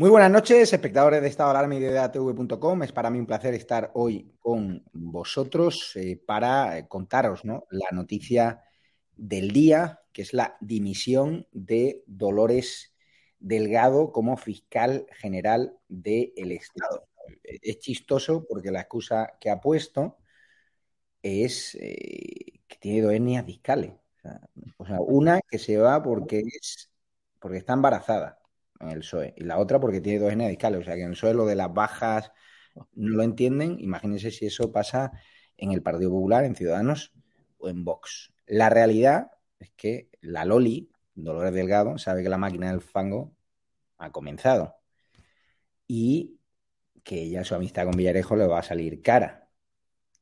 Muy buenas noches, espectadores de Estado Alarma y de DATV.com. Es para mí un placer estar hoy con vosotros eh, para eh, contaros la noticia del día, que es la dimisión de Dolores Delgado como fiscal general del Estado. Es chistoso porque la excusa que ha puesto es eh, que tiene dos. O sea, o sea, una que se va porque, es, porque está embarazada en el PSOE y la otra porque tiene dos hernias. O sea, que en el PSOE lo de las bajas no lo entienden. Imagínense si eso pasa en el Partido Popular, en Ciudadanos o en Vox. La realidad es que la Loli, Dolores Delgado, sabe que la máquina del fango ha comenzado y que ya su amistad con Villarejo le va a salir cara.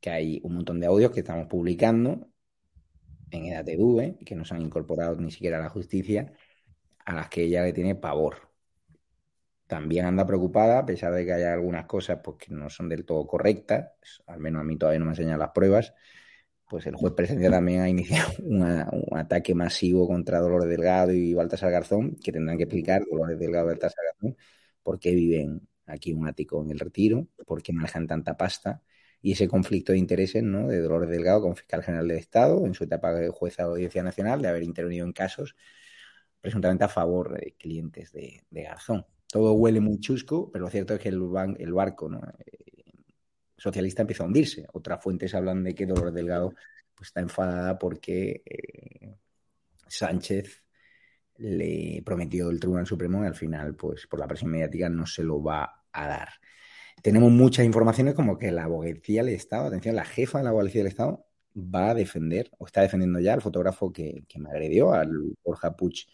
Que hay un montón de audios que estamos publicando en EDATV, que no se han incorporado ni siquiera a la justicia, a las que ella le tiene pavor. También anda preocupada, a pesar de que haya algunas cosas pues, que no son del todo correctas, al menos a mí todavía no me enseñan las pruebas, pues el juez presencia también ha iniciado un ataque masivo contra Dolores Delgado y Baltasar Garzón, que tendrán que explicar, Dolores Delgado y Baltasar Garzón, por qué viven aquí un ático en el retiro, por qué manejan tanta pasta, y ese conflicto de intereses ¿no? de Dolores Delgado con fiscal general del Estado, en su etapa de jueza de Audiencia Nacional, de haber intervenido en casos presuntamente a favor de clientes de Garzón. Todo huele muy chusco, pero lo cierto es que el, barco. Eh, socialista empieza a hundirse. Otras fuentes hablan de que Dolores Delgado pues, está enfadada porque eh, Sánchez le prometió el Tribunal Supremo y al final, pues por la presión mediática, no se lo va a dar. Tenemos muchas informaciones como que la abogacía del Estado, atención, la jefa de la abogacía del Estado va a defender, o está defendiendo ya al fotógrafo que, que me agredió, al Borja Puig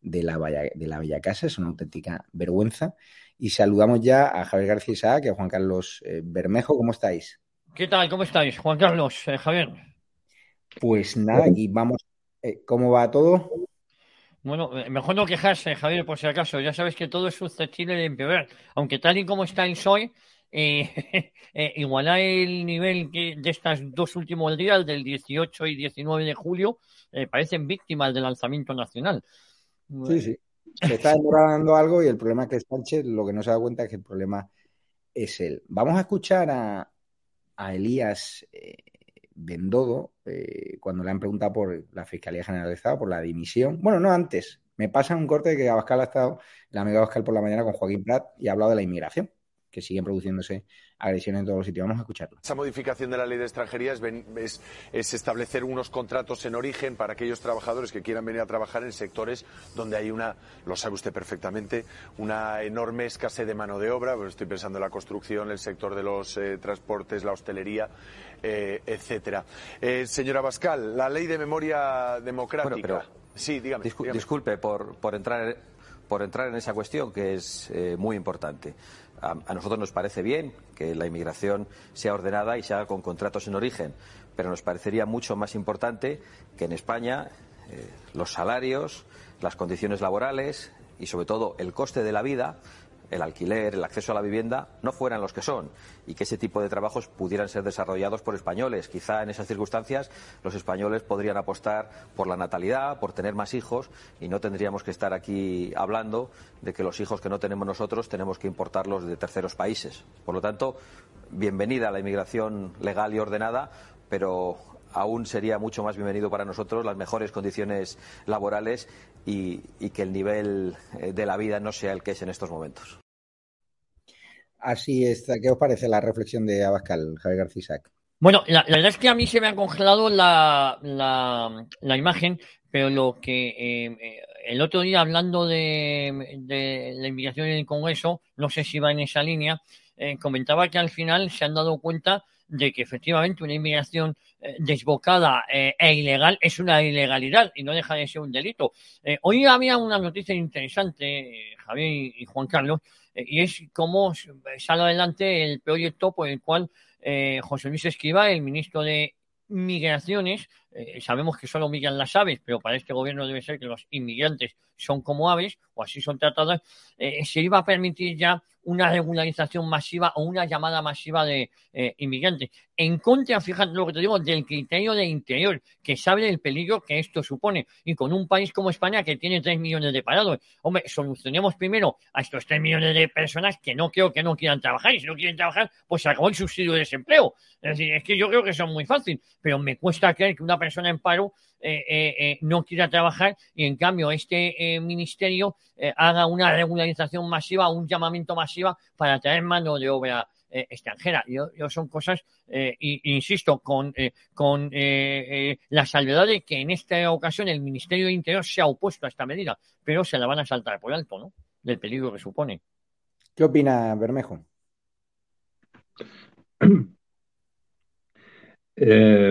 de la, Valla- de la Bella Casa, es una auténtica vergüenza. Y saludamos ya a Javier García Isaac y a Juan Carlos eh, Bermejo, ¿cómo estáis? ¿Qué tal? ¿Cómo estáis? Juan Carlos, eh, Javier. Pues nada, aquí vamos. Eh, ¿Cómo va todo? Bueno, mejor no quejarse, Javier, por si acaso. Ya sabes que todo es susceptible de empeorar. Aunque tal y como está el PSOE, eh, eh, igualar el nivel que de estos dos últimos días, del 18 y 19 de julio, eh, parecen víctimas del lanzamiento nacional. Sí, sí. Se está demorando algo y el problema es que Sánchez lo que no se da cuenta es que el problema es él. Vamos a escuchar a, a Elías eh, Bendodo eh, cuando le han preguntado por la Fiscalía General Estado, por la dimisión. Bueno, no antes. Me pasa un corte de que Abascal ha estado, el amigo Abascal por la mañana con Joaquín Prat y ha hablado de la inmigración, que siguen produciéndose agresiones en todos los sitios. Vamos a escucharlo. Esa modificación de la ley de extranjería es, ven- es- es establecer unos contratos en origen para aquellos trabajadores que quieran venir a trabajar en sectores donde hay una, lo sabe usted perfectamente, una enorme escasez de mano de obra. Pues estoy pensando en la construcción, el sector de los eh, transportes, la hostelería, eh, etcétera. Eh, señora Bascal, la ley de memoria democrática. Bueno, pero- sí, dígame. Discul- dígame. Disculpe por, por entrar por entrar en esa cuestión que es eh, muy importante. A, nosotros nos parece bien que la inmigración sea ordenada y se haga con contratos en origen, pero nos parecería mucho más importante que en España eh, los salarios, las condiciones laborales y sobre todo el coste de la vida el alquiler, el acceso a la vivienda, no fueran los que son y que ese tipo de trabajos pudieran ser desarrollados por españoles. Quizá en esas circunstancias los españoles podrían apostar por la natalidad, por tener más hijos y no tendríamos que estar aquí hablando de que los hijos que no tenemos nosotros tenemos que importarlos de terceros países. Por lo tanto, bienvenida a la inmigración legal y ordenada, pero aún sería mucho más bienvenido para nosotros las mejores condiciones laborales y, que el nivel eh, de la vida no sea el que es en estos momentos. Así es. ¿Qué os parece la reflexión de Abascal, Javier García Bueno, la, verdad es que a mí se me ha congelado la, la, imagen, pero lo que eh, eh, el otro día hablando de, la inmigración en el Congreso, no sé si va en esa línea, comentaba que al final se han dado cuenta de que efectivamente una inmigración eh, desbocada eh, e ilegal es una ilegalidad y no deja de ser un delito. Eh, hoy había una noticia interesante, Javier y Juan Carlos, y es cómo sale adelante el proyecto por el cual José Luis Esquiva, el ministro de Migraciones, sabemos que solo migran las aves, pero para este gobierno debe ser que los inmigrantes son como aves, o así son tratadas, se iba a permitir ya una regularización masiva o una llamada masiva de eh, inmigrantes. En contra, fíjate lo que te digo, del criterio de interior, que sabe el peligro que esto supone. Y con un país como España que tiene 3 millones de parados, hombre, solucionemos primero a estos 3 millones de personas que no creo que no quieran trabajar. Y si no quieren trabajar, pues se acabó el subsidio de desempleo. Es decir, es que yo creo que es muy fácil, pero me cuesta creer que una persona en paro eh, eh, no quiera trabajar y en cambio este ministerio haga una regularización masiva, un llamamiento masivo para traer mano de obra eh, extranjera. Yo, son cosas, eh, insisto, con, eh, con la salvedad de que en esta ocasión el Ministerio de Interior se ha opuesto a esta medida, pero se la van a saltar por alto, ¿no? Del peligro que supone. ¿Qué opina Bermejo?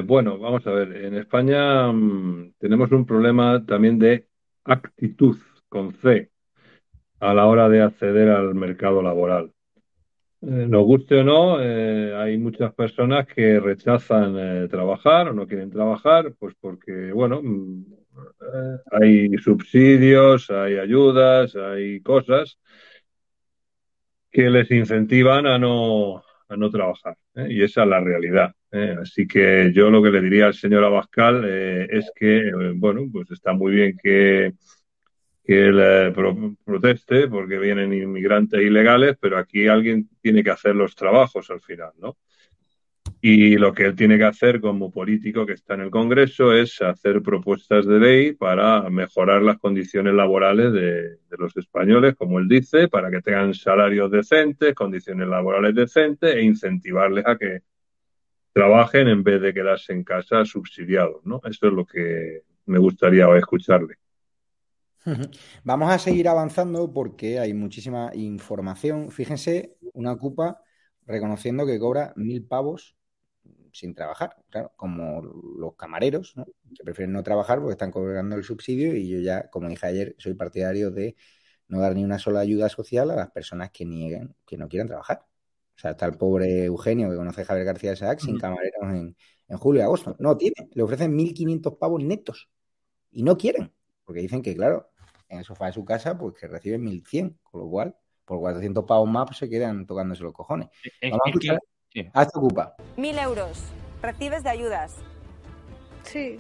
bueno, vamos a ver. En España mm, tenemos un problema también de actitud con C a la hora de acceder al mercado laboral. Eh, nos guste o no, eh, hay muchas personas que rechazan eh, trabajar o no quieren trabajar, pues porque, bueno, mm, hay subsidios, hay ayudas, hay cosas que les incentivan a no, a no trabajar. Y esa es la realidad. Así que yo lo que le diría al señor Abascal es que, bueno, pues está muy bien que él eh, proteste porque vienen inmigrantes ilegales, pero aquí alguien tiene que hacer los trabajos al final, ¿no? Y lo que él tiene que hacer como político que está en el Congreso es hacer propuestas de ley para mejorar las condiciones laborales de los españoles, como él dice, para que tengan salarios decentes, condiciones laborales decentes e incentivarles a que trabajen en vez de quedarse en casa subsidiados, ¿no? Eso es lo que me gustaría escucharle. Vamos a seguir avanzando porque hay muchísima información. Fíjense, una cupa reconociendo que cobra mil pavos sin trabajar, claro, como los camareros, ¿no? que prefieren no trabajar porque están cobrando el subsidio y yo ya, como dije ayer, soy partidario de no dar ni una sola ayuda social a las personas que nieguen, que no quieran trabajar. O sea, está el pobre Eugenio que conoce a Javier García de Saac sin camareros en, en julio y agosto. No tiene, le ofrecen 1.500 pavos netos y no quieren, porque dicen que, claro, en el sofá de su casa, pues que reciben 1.100, con lo cual, por 400 pavos más, pues se quedan tocándose los cojones. Vamos a escuchar. Hasta ocupa. 1.000 euros. ¿Recibes de ayudas? Sí.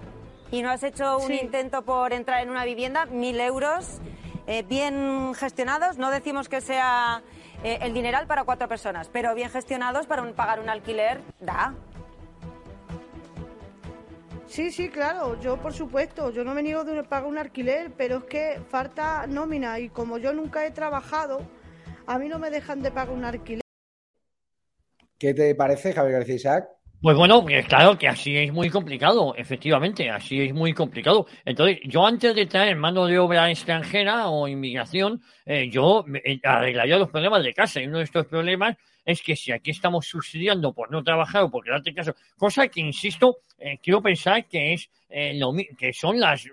¿Y no has hecho un intento por entrar en una vivienda? 1.000 euros. Eh, bien gestionados, no decimos que sea eh, el dineral para cuatro personas, pero bien gestionados para pagar un alquiler, da. Sí, sí, claro, yo por supuesto, yo no me niego de pagar un alquiler, pero es que falta nómina y como yo nunca he trabajado, a mí no me dejan de pagar un alquiler. ¿Qué te parece, Javier García Isaac? Pues bueno, claro que así es muy complicado, efectivamente, así es muy complicado. Entonces, yo antes de traer mano de obra extranjera o inmigración, eh, yo eh, arreglaría los problemas de casa. Y uno de estos problemas es que si aquí estamos subsidiando por no trabajar o por quedarte en casa, cosa que, insisto, eh, quiero pensar que es lo, que son las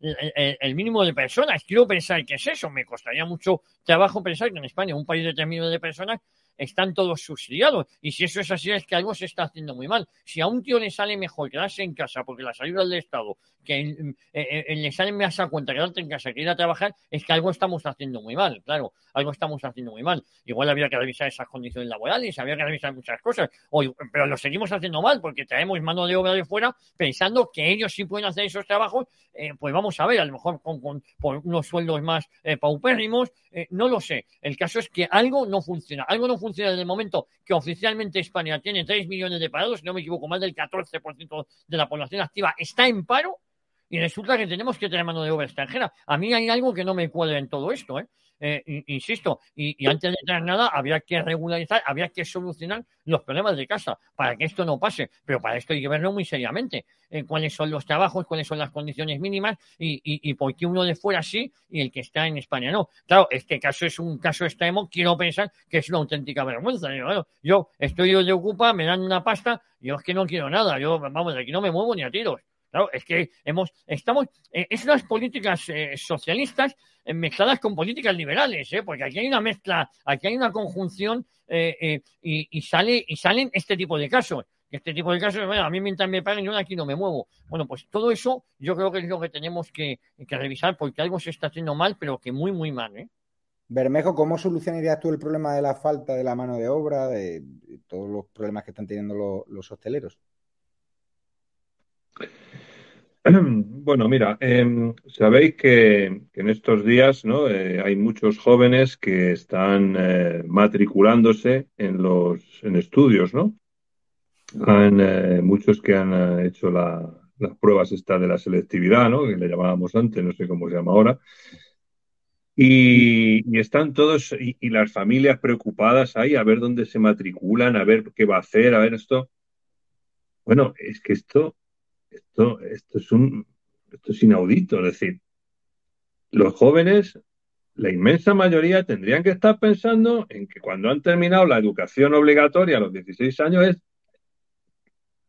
el, mínimo de personas. Quiero pensar que es eso. Me costaría mucho trabajo pensar que en España, un país de 3 millones de personas, están todos subsidiados. Y si eso es así, es que algo se está haciendo muy mal. Si a un tío le sale mejor quedarse en casa porque las ayudas del Estado, que eh, eh, le sale más a cuenta quedarte en casa que ir a trabajar, es que algo estamos haciendo muy mal, claro, algo estamos haciendo muy mal. Igual habría que revisar esas condiciones laborales, habría que revisar muchas cosas, pero lo seguimos haciendo mal porque traemos mano de obra de fuera pensando que ellos sí pueden hacer esos trabajos, eh, pues vamos a ver, a lo mejor con, con por unos sueldos más paupérrimos, no lo sé. El caso es que algo no funciona, algo no funciona funciona desde el momento que oficialmente España tiene 3 millones de parados, si no me equivoco, más del 14% de la población activa está en paro y resulta que tenemos que tener mano de obra extranjera. A mí hay algo que no me cuadra en todo esto, ¿eh? Eh insisto, y, antes de nada, habría que regularizar, habría que solucionar los problemas de casa para que esto no pase. Pero para esto hay que verlo muy seriamente. Eh, cuáles son los trabajos, cuáles son las condiciones mínimas y, y, por qué uno de fuera sí y el que está en España no. Claro, este caso es un caso extremo, quiero pensar que es una auténtica vergüenza. Yo, estoy de Ocupa, me dan una pasta, yo es que no quiero nada, yo, vamos, de aquí no me muevo ni a tiros. Claro, es que hemos, estamos, eh, es unas políticas eh, socialistas mezcladas con políticas liberales, ¿eh? porque aquí hay una mezcla, aquí hay una conjunción y, sale, y salen este tipo de casos. Este tipo de casos, bueno, a mí mientras me paguen, yo aquí no me muevo. Bueno, pues todo eso yo creo que es lo que tenemos que, revisar porque algo se está haciendo mal, pero que muy, muy mal. Bermejo, ¿cómo solucionarías tú el problema de la falta de la mano de obra, de, todos los problemas que están teniendo los hosteleros? Bueno, mira, em, sabéis que, en estos días ¿no? Eh, hay muchos jóvenes que están eh, matriculándose en los en estudios, ¿no? Han, eh, muchos que han hecho las pruebas esta de la selectividad, ¿no? Que le llamábamos antes, no sé cómo se llama ahora. Y, están todos, y, y, las familias preocupadas ahí a ver dónde se matriculan, a ver qué va a hacer, a ver esto. Bueno, es que esto esto, esto, es un, esto es inaudito. Es decir, los jóvenes, la inmensa mayoría, tendrían que estar pensando en que cuando han terminado la educación obligatoria a los 16 años es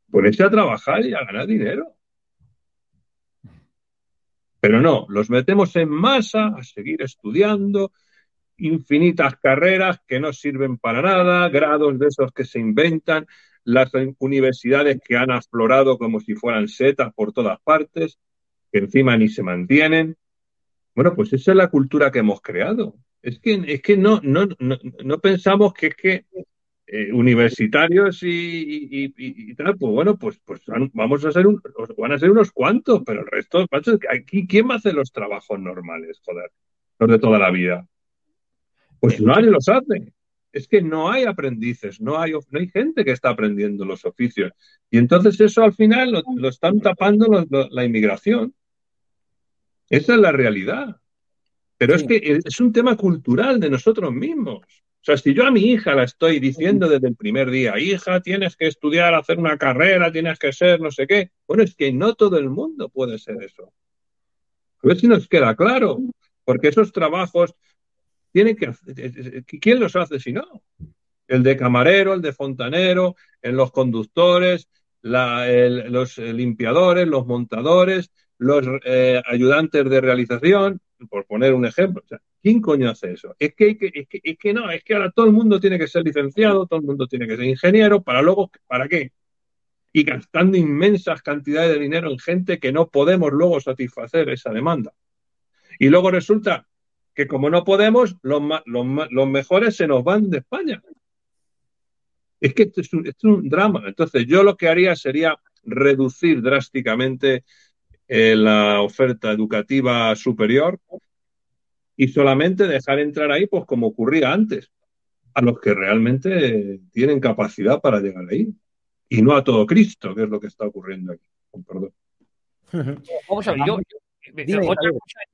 ponerse a trabajar y a ganar dinero. Pero no, los metemos en masa a seguir estudiando, infinitas carreras que no sirven para nada, grados de esos que se inventan, las universidades que han aflorado como si fueran setas por todas partes, que encima ni se mantienen. Bueno, pues esa es la cultura que hemos creado. Es que, es que no, no, no, pensamos que es que eh, universitarios y, y, tal, pues bueno, pues, pues vamos a ser un, van a ser unos cuantos, pero el resto, aquí, ¿quién va a hacer los trabajos normales, joder? Los de toda la vida. Pues nadie los hace es que no hay aprendices, no hay, no hay gente que está aprendiendo los oficios. Y entonces eso al final lo, están tapando la inmigración. Esa es la realidad. Pero es que es un tema cultural de nosotros mismos. O sea, si yo a mi hija la estoy diciendo desde el primer día, hija, tienes que estudiar, hacer una carrera, tienes que ser no sé qué. Bueno, es que no todo el mundo puede ser eso. A ver si nos queda claro. Porque esos trabajos, tiene que ¿quién los hace si no? El de camarero, el de fontanero, en los conductores, los limpiadores, los montadores, los eh, ayudantes de realización, por poner un ejemplo. ¿Quién coño hace eso? Es que, es que, es que no, es que ahora todo el mundo tiene que ser licenciado, todo el mundo tiene que ser ingeniero, para luego, ¿para qué? Y gastando inmensas cantidades de dinero en gente que no podemos luego satisfacer esa demanda. Y luego resulta que como no podemos, los, los, mejores se nos van de España. Es que esto es, un, drama. Entonces, yo lo que haría sería reducir drásticamente eh, la oferta educativa superior y solamente dejar entrar ahí, pues como ocurría antes, a los que realmente tienen capacidad para llegar ahí. Y no a todo Cristo, que es lo que está ocurriendo aquí. perdón. Vamos a ver, yo,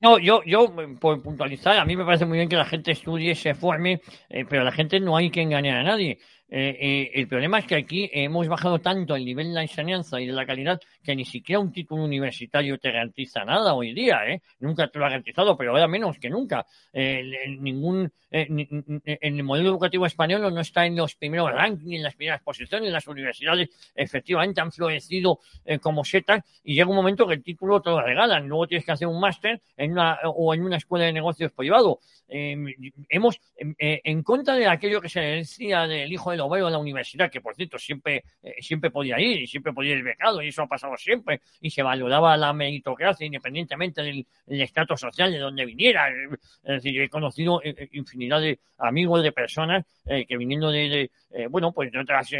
no, yo, yo, por puntualizar, a mí me parece muy bien que la gente estudie, se forme, eh, pero la gente no hay que engañar a nadie. Eh, eh, el problema es que aquí hemos bajado tanto el nivel de la enseñanza y de la calidad que ni siquiera un título universitario te garantiza nada hoy día. ¿eh? Nunca te lo ha garantizado, pero ahora menos que nunca. ningún, en el modelo educativo español no está en los primeros rankings, en las primeras posiciones. Las universidades efectivamente han florecido como setas y llega un momento que el título te lo regalan. Luego tienes que hacer un máster en una, o en una escuela de negocios privado. hemos, en contra de aquello que se decía del hijo de lo veo en la universidad, que por cierto siempre, eh, siempre podía ir y siempre podía ir becado y eso ha pasado siempre y se valoraba la meritocracia independientemente del, estatus social de donde viniera. Es decir, he conocido eh, eh, infinidad de amigos de personas que viniendo de, bueno, pues de otros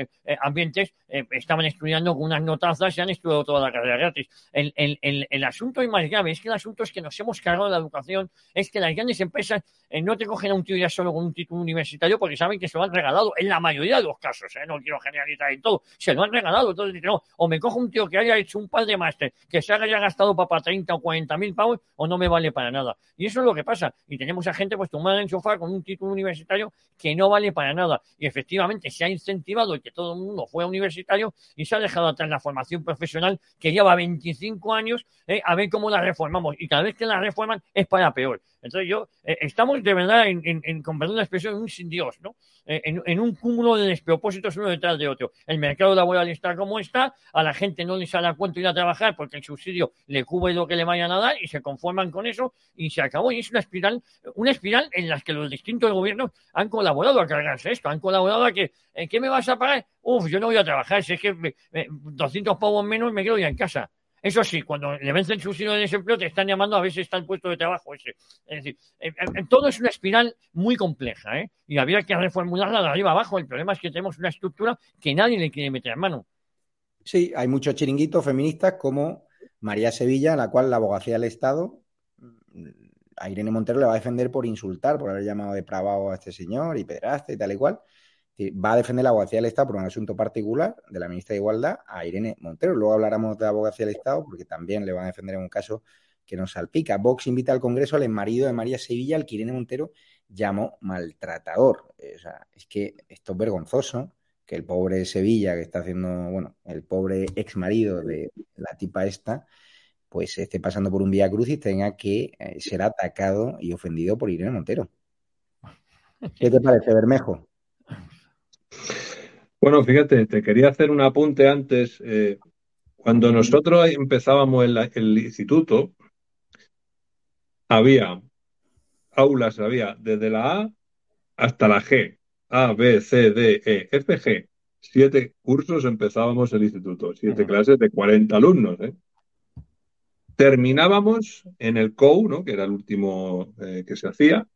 ambientes estaban estudiando con unas notazas y han estudiado toda la carrera gratis. El, el, el, el asunto y más grave es que el asunto es que nos hemos cargado de la educación, es que las grandes empresas no te cogen a un tío ya solo con un título universitario porque saben que se lo han regalado en la mayoría de los casos, ¿eh? no quiero generalizar en todo, se lo han regalado. Entonces, no, o me cojo un tío que haya hecho un par de máster, que se haya gastado para 30 o 40 mil pavos, o no me vale para nada. Y eso es lo que pasa. Y tenemos a gente pues tomada en sofá con un título universitario que no vale para nada. Y efectivamente se ha incentivado el que todo el mundo fuera universitario y se ha dejado atrás la formación profesional que lleva 25 años ¿eh? a ver cómo la reformamos. Y cada vez que la reforman es para peor. Entonces yo, eh, estamos de verdad en, en, perdón la expresión, un sin Dios, ¿no? en, en, un cúmulo de despropósitos uno detrás de otro. El mercado laboral está como está, a la gente no le sale a cuento ir a trabajar porque el subsidio le cubre lo que le vayan a dar y se conforman con eso y se acabó. Y es una espiral, una espiral en la que los distintos gobiernos han colaborado a cargarse esto, han colaborado a que, ¿en qué me vas a pagar? Uf, yo no voy a trabajar, si es que 200 pavos menos me quedo ya en casa. Eso sí, cuando le vencen el subsidio de desempleo te están llamando a ver si está el puesto de trabajo ese. Es decir, todo es una espiral muy compleja, ¿eh? Y había que reformularla de arriba abajo. El problema es que tenemos una estructura que nadie le quiere meter en mano. Sí, hay muchos chiringuitos feministas como María Sevilla, en la cual la abogacía del Estado a Irene Montero le va a defender por insultar, por haber llamado depravado a este señor y pedraste y tal y cual va a defender la abogacía del Estado por un asunto particular de la ministra de Igualdad a Irene Montero. Luego hablaremos de la abogacía del Estado porque también le van a defender en un caso que nos salpica. Vox invita al Congreso al marido de María Sevilla, al que Irene Montero llamó maltratador. O sea, es que esto es vergonzoso que el pobre Sevilla, que está haciendo, bueno, el pobre ex marido de la tipa esta, pues esté pasando por un vía crucis, tenga que eh, ser atacado y ofendido por Irene Montero. ¿Qué te parece, Bermejo? Bueno, fíjate, te quería hacer un apunte antes. Eh, cuando nosotros empezábamos el, instituto, había aulas, había desde la A hasta la G, A, B, C, D, E, F, G. Siete cursos empezábamos el instituto, siete clases de 40 alumnos. ¿eh? Terminábamos en el COU, ¿no? que era el último eh, que se hacía,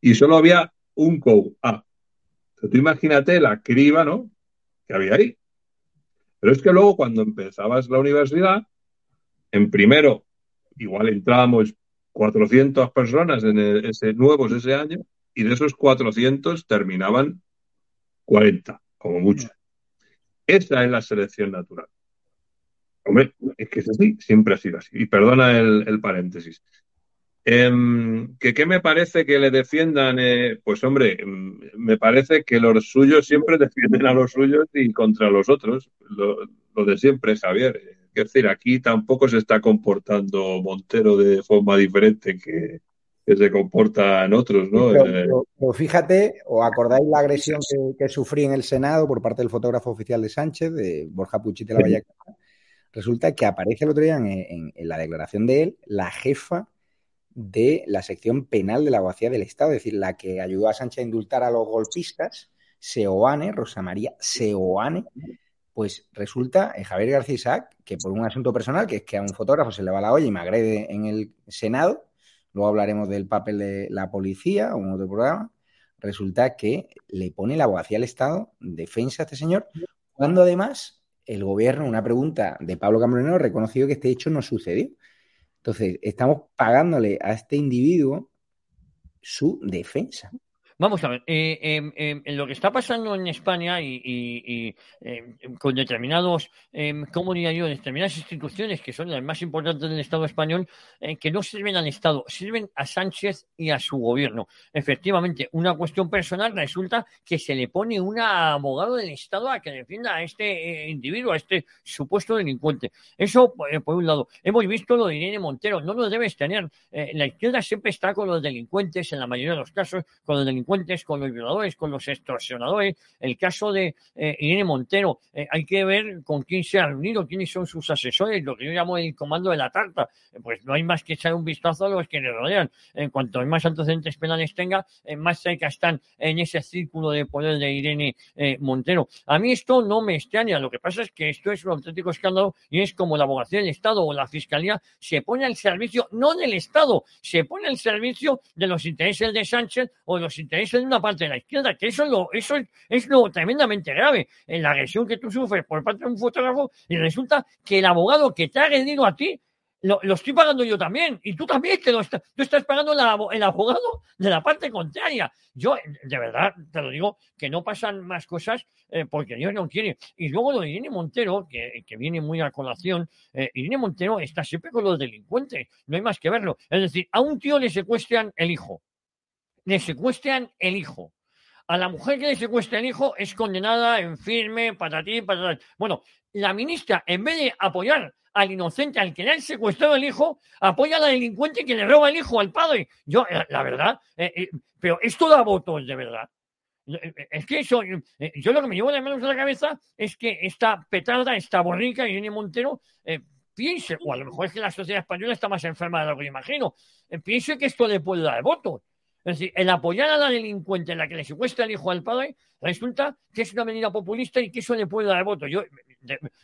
y solo había un COU, A. tú imagínate la criba, ¿no? Que había ahí. Pero es que luego cuando empezabas la universidad, en primero, igual entrábamos 400 personas en ese nuevos ese año y de esos 400 terminaban 40, como mucho. Esa es la selección natural. Hombre, es que es así, siempre ha sido así. Y perdona el paréntesis. Em, ¿que ¿Qué me parece que le defiendan? Eh, pues hombre, em, me parece que los suyos siempre defienden a los suyos y contra los otros. Lo, de siempre, Javier. Es decir, aquí tampoco se está comportando Montero de forma diferente que, se comportan otros, ¿no? Eh, pero, fíjate, ¿o acordáis la agresión que, sufrí en el Senado por parte del fotógrafo oficial de Sánchez, de Borja Puchite la Vallecana? Resulta que aparece el otro día en la declaración de él la jefa de la sección penal de la abogacía del Estado, es decir, la que ayudó a Sánchez a indultar a los golpistas, Seoane, Rosa María Seoane, pues resulta eh, Javier García Isaac, que por un asunto personal, que es que a un fotógrafo se le va la olla y me agrede en el Senado, luego hablaremos del papel de la policía o en otro programa, resulta que le pone la abogacía del Estado defensa a este señor, cuando además el gobierno, una pregunta de Pablo Cambronero, reconocido que este hecho no sucedió. Entonces, estamos pagándole a este individuo su defensa. Vamos a ver, eh, em, em, lo que está pasando en España y, em, con determinados, ¿cómo diría yo?, determinadas instituciones que son las más importantes del Estado español, eh, que no sirven al Estado, sirven a Sánchez y a su gobierno. Efectivamente, una cuestión personal resulta que se le pone un abogado del Estado a que defienda a este eh, individuo, a este supuesto delincuente. Eso, por un lado. Hemos visto lo de Irene Montero, no lo debes tener. la izquierda siempre está con los delincuentes, en la mayoría de los casos, con los delincuentes con los violadores, con los extorsionadores. El caso de eh, Irene Montero, eh, hay que ver con quién se ha reunido, quiénes son sus asesores, lo que yo llamo el comando de la tarta. Eh, pues no hay más que echar un vistazo a los que le rodean. En cuanto más antecedentes penales tenga, más cerca están en ese círculo de poder de Irene Montero. A mí esto no me extraña, lo que pasa es que esto es un auténtico escándalo y es como la abogacía del Estado o la Fiscalía se pone al servicio, no del Estado, se pone al servicio de los intereses de Sánchez o de los intereses es en una parte de la izquierda, que eso es lo, eso es, lo tremendamente grave, en la agresión que tú sufres por parte de un fotógrafo y resulta que el abogado que te ha agredido a ti lo, estoy pagando yo también, y tú también que lo estás, tú estás pagando el abogado de la parte contraria. Yo, de verdad, te lo digo, que no pasan más cosas eh, porque Dios no quiere. Y luego lo de Irene Montero, que, viene muy a colación, eh, Irene Montero está siempre con los delincuentes, no hay más que verlo. Es decir, a un tío le secuestran el hijo, le secuestran el hijo. A la mujer que le secuestra el hijo es condenada en firme, para ti, para Bueno, la ministra, en vez de apoyar al inocente, al que le han secuestrado el hijo, apoya a la delincuente que le roba el hijo al padre. Yo, la, verdad, eh, eh, pero esto da votos, de verdad. Eh, es que eso, yo lo que me llevo de menos a la cabeza es que esta petarda, esta borrica, Irene Montero, piense, o a lo mejor es que la sociedad española está más enferma de lo que imagino, piense que esto le puede dar votos. Es decir, el apoyar a la delincuente en la que le secuestra el hijo al padre resulta que es una medida populista y que eso le puede dar voto. Yo,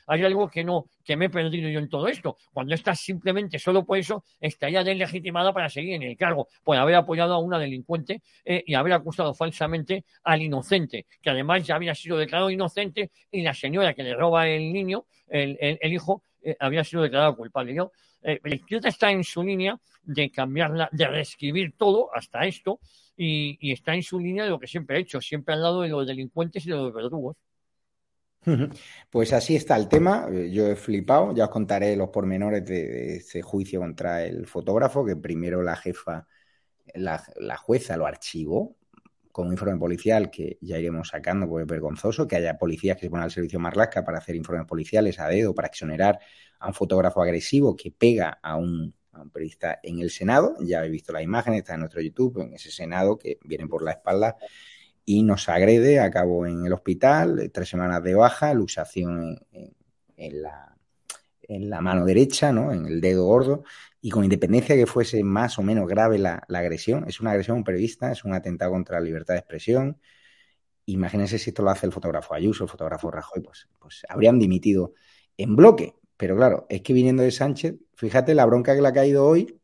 hay algo que no, que me he perdido yo en todo esto. Cuando estás simplemente solo por eso, estaría deslegitimada para seguir en el cargo, por haber apoyado a una delincuente eh, y haber acusado falsamente al inocente, que además ya había sido declarado inocente y la señora que le roba el niño, el, hijo, eh, había sido declarado culpable. Yo, eh, la izquierda está en su línea de cambiarla, de reescribir todo hasta esto y, está en su línea de lo que siempre ha hecho, siempre al lado de los delincuentes y de los verdugos. Pues así está el tema. Yo he flipado. Ya os contaré los pormenores de, ese juicio contra el fotógrafo, que primero la jefa, la, jueza lo archivó con un informe policial que ya iremos sacando porque es vergonzoso que haya policías que se ponen al servicio Marlasca para hacer informes policiales a dedo, para exonerar a un fotógrafo agresivo que pega a un, periodista en el Senado. Ya habéis visto la imagen, está en nuestro YouTube, en ese Senado que viene por la espalda y nos agrede. Acabó en el hospital, tres semanas de baja, luxación en, la, en la mano derecha, ¿no? en el dedo gordo. Y con independencia de que fuese más o menos grave la, agresión, es una agresión periodista, es un atentado contra la libertad de expresión. Imagínense si esto lo hace el fotógrafo Ayuso, el fotógrafo Rajoy, pues, pues habrían dimitido en bloque. Pero claro, es que viniendo de Sánchez, fíjate la bronca que le ha caído hoy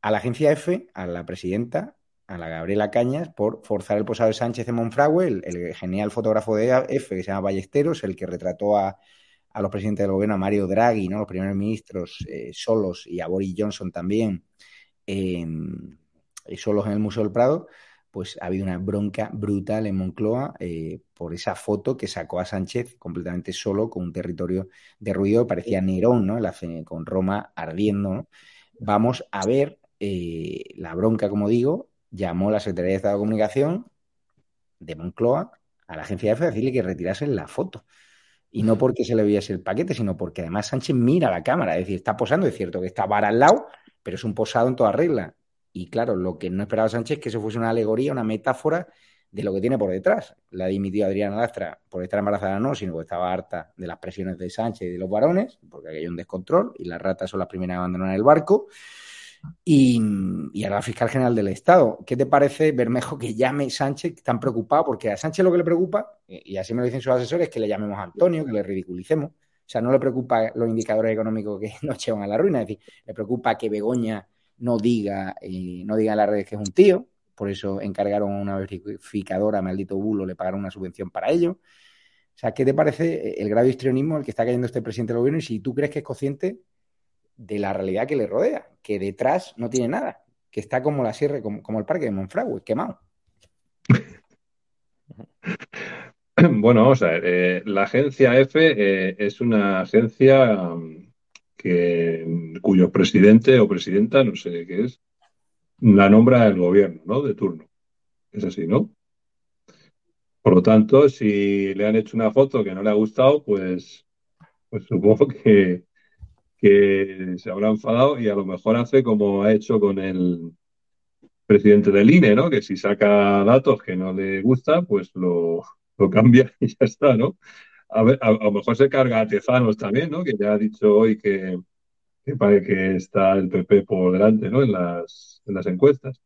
a la agencia F, a la presidenta, a la Gabriela Cañas, por forzar el posado de Sánchez en Monfragüe, el, genial fotógrafo de F que se llama Ballesteros, el que retrató a, los presidentes del gobierno, a Mario Draghi, ¿no? los primeros ministros eh, solos y a Boris Johnson también, eh, solos en el Museo del Prado pues ha habido una bronca brutal en Moncloa eh, por esa foto que sacó a Sánchez completamente solo con un territorio de ruido, parecía Nerón, ¿no? La, con Roma ardiendo. Vamos a ver eh, la bronca, como digo, llamó la Secretaría de Estado de Comunicación de Moncloa a la agencia de F a decirle que retirasen la foto. Y no porque se le viese el paquete, sino porque además Sánchez mira la cámara, es decir, está posando, es cierto que está vara al lado, pero es un posado en toda regla. Y claro, lo que no esperaba Sánchez es que eso fuese una alegoría, una metáfora de lo que tiene por detrás. La dimitió Adriana Lastra por estar embarazada, no, sino porque estaba harta de las presiones de Sánchez y de los varones, porque hay un descontrol y las ratas son las primeras a abandonar el barco. Y, y ahora la fiscal general del Estado. ¿Qué te parece, Bermejo, que llame Sánchez tan preocupado? Porque a Sánchez lo que le preocupa, y así me lo dicen sus asesores, es que le llamemos a Antonio, que le ridiculicemos. O sea, no le preocupa los indicadores económicos que nos llevan a la ruina, es decir, le preocupa que Begoña no diga, eh, no diga en las redes que es un tío, por eso encargaron a una verificadora, maldito bulo, le pagaron una subvención para ello. O sea, ¿qué te parece el grado de histrionismo al que está cayendo este presidente del gobierno y si tú crees que es consciente de la realidad que le rodea, que detrás no tiene nada, que está como la sierra, como, el parque de Monfragüe, quemado? Bueno, vamos a eh, la agencia F eh, es una agencia mm, cuyo presidente o presidenta, no sé qué es, la nombra el gobierno, ¿no? De turno. Es así, ¿no? Por lo tanto, si le han hecho una foto que no le ha gustado, pues, pues supongo que, que se habrá enfadado y a lo mejor hace como ha hecho con el presidente del INE, ¿no? Que si saca datos que no le gusta, pues lo, lo cambia y ya está, ¿no? A, ver, a, lo mejor se carga a Tezanos también, ¿no? Que ya ha dicho hoy que, parece que está el PP por delante, ¿no? En las, en las encuestas.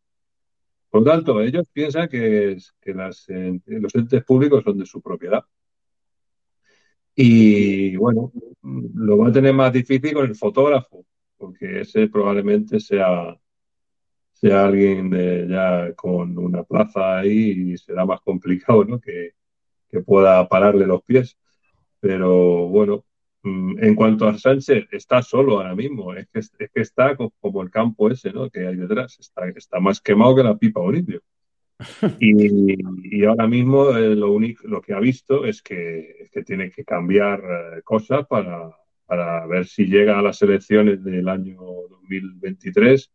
Por lo tanto, ellos piensan que, que las, los entes públicos son de su propiedad. Y bueno, lo va a tener más difícil con el fotógrafo, porque ese probablemente sea, sea alguien de- ya con una plaza ahí y será más complicado, ¿no? Que, que pueda pararle los pies. Pero bueno, mm, en cuanto a Sánchez, está solo ahora mismo. Es que, es que está co- como el campo ese, ¿no? Que hay detrás. Está, está más quemado que la pipa Bolivia. Y, y ahora mismo eh, lo único, lo que ha visto es que, es que tiene que cambiar eh, cosas para, para ver si llega a las elecciones del año 2023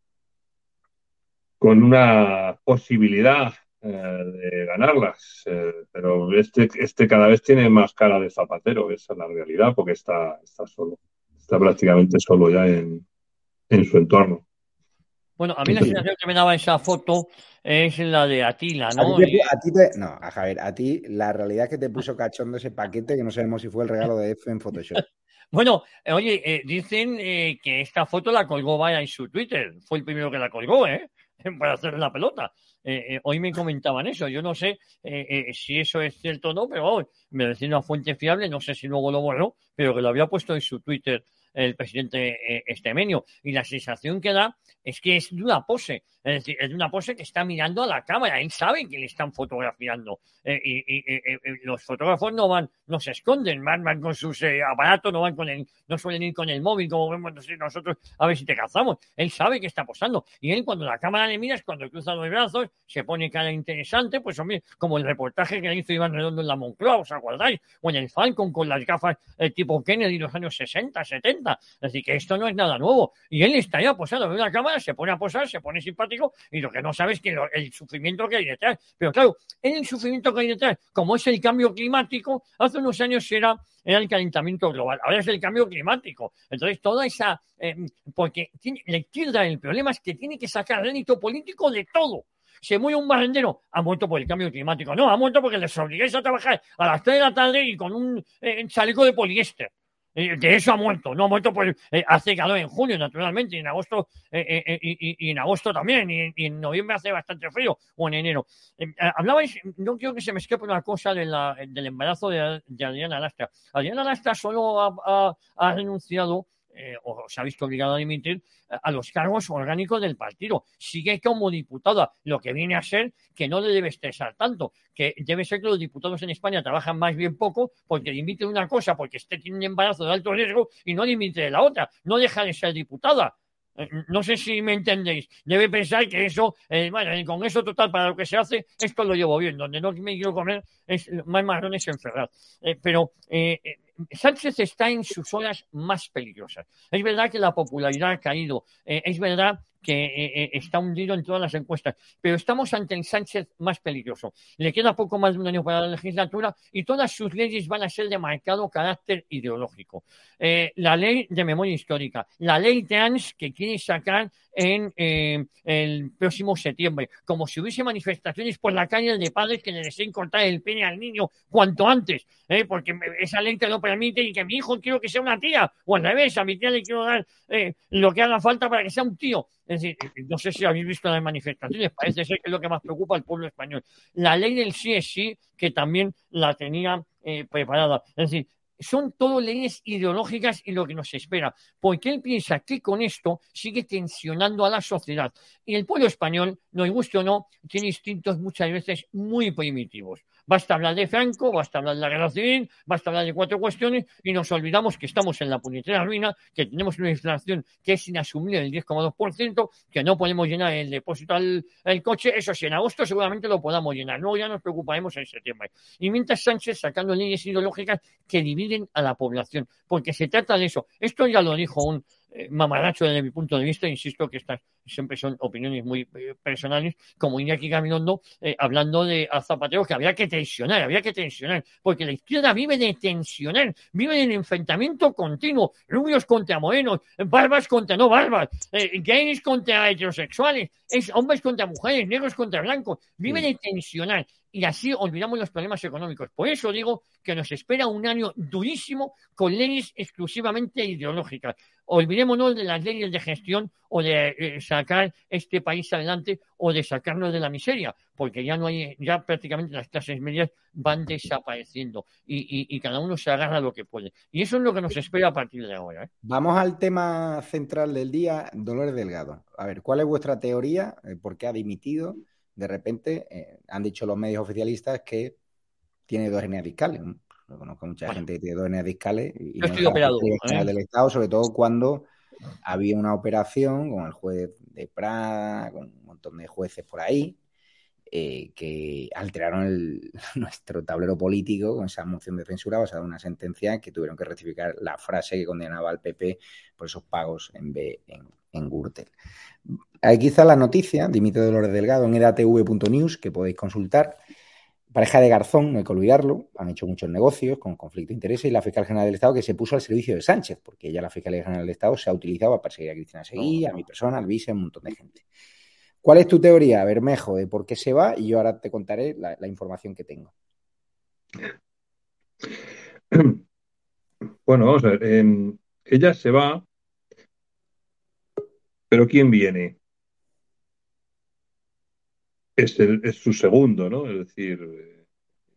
con una posibilidad de ganarlas. Eh, pero este, este cada vez tiene más cara de zapatero, esa es la realidad, porque está, está solo, está prácticamente solo ya en, en su entorno. Bueno, a mí la sensación que me daba esa foto es la de Atila, A ¿no? ti, te, Eh, a ti te- no, a Javier, a ti la realidad es que te puso cachondo ese paquete que no sabemos si fue el regalo de F en Photoshop. Bueno, eh, oye, eh, dicen eh, que esta foto la colgó Vaya en su Twitter. Fue el primero que la colgó, ¿eh? Para hacer la pelota. Eh, eh, hoy me comentaban eso. Yo no sé eh, si eso es cierto o no, pero me decía una fuente fiable, no sé si luego lo borró, pero que lo había puesto en su Twitter el presidente Estemenio. Y la sensación que da es que es de una pose. Es decir, es de una pose que está mirando a la cámara. Él sabe que le están fotografiando. Y y- y- y los fotógrafos no van, no se esconden, van, van con sus eh, aparatos, no van con el, no suelen ir con el móvil como vemos nosotros a ver si te cazamos. Él sabe que está posando. Y él cuando la cámara le mira es cuando cruza los brazos, se pone cara interesante, pues hombre, como el reportaje que hizo Iván Redondo en la Moncloa, ¿os acordáis? O en el Falcon con las gafas eh, tipo Kennedy de los años 60, 70. Es decir, que esto no es nada nuevo. Y él está ya posado, ve una cámara, se pone a posar, se pone simpático y lo que no sabe es que el sufrimiento que hay detrás. Pero claro, en el sufrimiento que hay detrás, como es el cambio climático, hace unos años era, era el calentamiento global, ahora es el cambio climático. Entonces, toda esa. eh, porque tiene, la izquierda, el problema es que tiene que sacar rédito político de todo. Se muere un barrendero, ha muerto por el cambio climático. No, ha muerto porque les obligáis a trabajar a las 3 de la tarde y con un eh, chaleco de poliéster. Eh, de eso ha muerto, no ha muerto por eh, hace calor en junio, naturalmente, y en agosto, eh, eh, eh, y, en agosto también, y, en noviembre hace bastante frío, o en enero. Eh, eh, hablabais, no quiero que se me escape una cosa de la- del embarazo de, de Adriana Lastra. Adriana Lastra solo ha, ha- ha renunciado eh, o se ha visto obligado a dimitir eh, a los cargos orgánicos del partido. Sigue como diputada, lo que viene a ser que no le debe estresar tanto, que debe ser que los diputados en España trabajan más bien poco porque dimiten una cosa porque este tiene un embarazo de alto riesgo y no dimite la otra. No deja de ser diputada. Eh, No sé si me entendéis. Debe pensar que eso, eh, bueno, en el Congreso total para lo que se hace, esto lo llevo bien. Donde no me quiero comer es más marrones en Ferraz. Eh, pero eh, Sánchez está en sus horas más peligrosas. Es verdad que la popularidad ha caído. eh, es verdad que eh, eh, está hundido en todas las encuestas. Pero estamos ante el Sánchez más peligroso. Le queda poco más de un año para la legislatura y todas sus leyes van a ser de marcado carácter ideológico. La ley de memoria histórica, la ley trans que quiere sacar en eh, el próximo septiembre, como si hubiese manifestaciones por la calle de padres que le deseen cortar el pene al niño cuanto antes, porque esa ley te lo permite y que mi hijo quiero que sea una tía, o al revés, a mi tía le quiero dar eh, lo que haga falta para que sea un tío. Es decir, eh, no sé si habéis visto las manifestaciones, parece ser que es lo que más preocupa al pueblo español. La ley del sí es sí, que también la tenía eh, preparada. Es decir, son todo leyes ideológicas y lo que nos espera, porque él piensa que con esto sigue tensionando a la sociedad. Y el pueblo español, no le guste o no, tiene instintos muchas veces muy primitivos. Basta hablar de Franco, basta hablar de la civil, basta hablar de cuatro cuestiones y nos olvidamos que estamos en la puñetera ruina, que tenemos una inflación que es inasumible del 10,2%, que no podemos llenar el depósito al el coche. Eso sí, en agosto seguramente lo podamos llenar. Luego ya nos preocuparemos en septiembre. Y mientras Sánchez sacando leyes ideológicas que dividen a la población, porque se trata de eso. Esto ya lo dijo un eh, mamaracho desde mi punto de vista, insisto que estas siempre son opiniones muy eh, personales, como Iñaki Gabilondo, eh, hablando de a Zapatero que había que tensionar, había que tensionar, porque la izquierda vive de tensionar, vive en enfrentamiento continuo, rubios contra morenos, barbas contra no barbas, gays contra heterosexuales, es hombres contra mujeres, negros contra blancos, vive de tensionar y así olvidamos los problemas económicos. Por eso digo que nos espera un año durísimo con leyes exclusivamente ideológicas. Olvidémonos de las leyes de gestión o de eh, sacar este país adelante o de sacarnos de la miseria, porque ya no hay, ya prácticamente las clases medias van desapareciendo y, cada uno se agarra lo que puede. Y eso es lo que nos espera a partir de ahora. ¿eh? Vamos al tema central del día, Dolores Delgado. A ver, ¿cuál es vuestra teoría? Eh, ¿Por qué ha dimitido? De repente eh, han dicho los medios oficialistas que tiene dos hernias discales. conozco mucha gente que tiene dos hernias discales y no estoy operado, ¿eh? del Estado, sobre todo cuando había una operación con el juez de Prada, con un montón de jueces por ahí, eh, que alteraron nuestro tablero político con esa moción de censura basada en una sentencia que tuvieron que rectificar la frase que condenaba al PP por esos pagos en, B, en, en Gürtel. Aquí está la noticia, dimite Dolores Delgado en edatv.news, que podéis consultar. Pareja de Garzón, no hay que olvidarlo, han hecho muchos negocios con conflicto de intereses y la fiscal general del Estado que se puso al servicio de Sánchez, porque ella, la fiscalía general del Estado, se ha utilizado para perseguir a Cristina Seguí, a mi persona, al vice, a un montón de gente. ¿Cuál es tu teoría, Bermejo, de por qué se va? Y yo ahora te contaré la, información que tengo. Bueno, vamos a ver. Em, ella se va pero ¿quién viene? Es, su segundo, ¿no? Es decir, eh,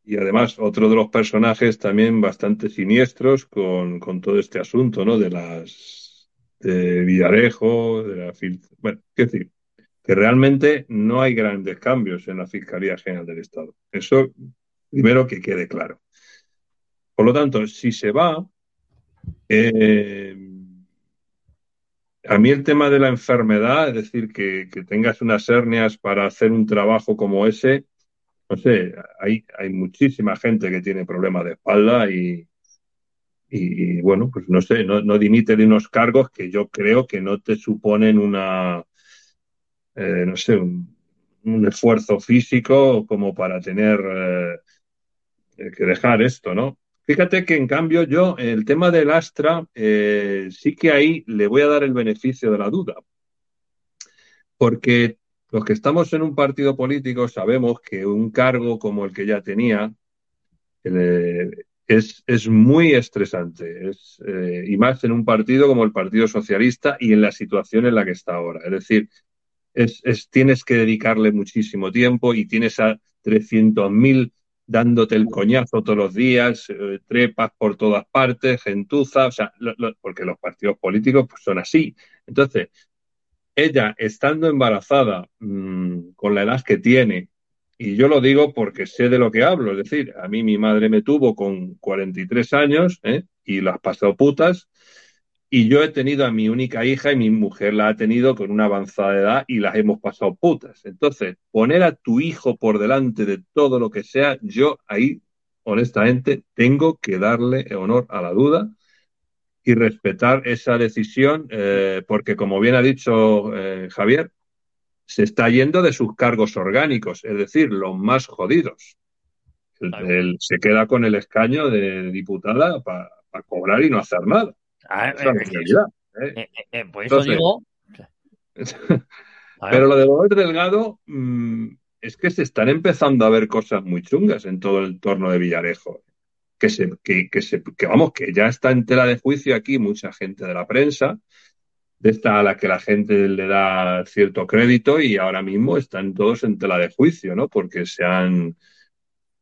y además otro de los personajes también bastante siniestros con, todo este asunto, ¿no? De las de Villarejo, de la bueno, es decir, que realmente no hay grandes cambios en la Fiscalía General del Estado. Eso primero que quede claro. Por lo tanto, si se va, eh, a mí el tema de la enfermedad, es decir, que, tengas unas hernias para hacer un trabajo como ese, no sé, hay, muchísima gente que tiene problemas de espalda y, y bueno, pues no sé, no, no, dimite de unos cargos que yo creo que no te suponen una, eh, no sé, un, esfuerzo físico como para tener eh, que dejar esto, ¿no? Fíjate que en cambio yo, el tema del Astra, eh, sí que ahí le voy a dar el beneficio de la duda. Porque los que estamos en un partido político sabemos que un cargo como el que ya tenía eh, es, es, muy estresante. Es, eh, y más en un partido como el Partido Socialista y en la situación en la que está ahora. Es decir, es, es tienes que dedicarle muchísimo tiempo y tienes a 300.000 dándote el coñazo todos los días, eh, trepas por todas partes, gentuza, o sea, porque los partidos políticos pues, son así. Entonces, ella estando embarazada mm, con la edad que tiene, y yo lo digo porque sé de lo que hablo, es decir, a mí mi madre me tuvo con 43 años ¿eh? y las pasó putas, y yo he tenido a mi única hija y mi mujer la ha tenido con una avanzada edad y las hemos pasado putas. Entonces, poner a tu hijo por delante de todo lo que sea, yo ahí, honestamente, tengo que darle honor a la duda y respetar esa decisión, eh, porque como bien ha dicho eh, Javier, se está yendo de sus cargos orgánicos, es decir, los más jodidos. Él, se queda con el escaño de diputada para cobrar y no hacer nada. Pero lo de Robert Delgado mm, es que se están empezando a ver cosas muy chungas en todo el entorno de Villarejo. Que, se, que, se, que vamos, que ya está en tela de juicio aquí mucha gente de la prensa, de esta a la que la gente le da cierto crédito y ahora mismo están todos en tela de juicio, ¿no? Porque se han,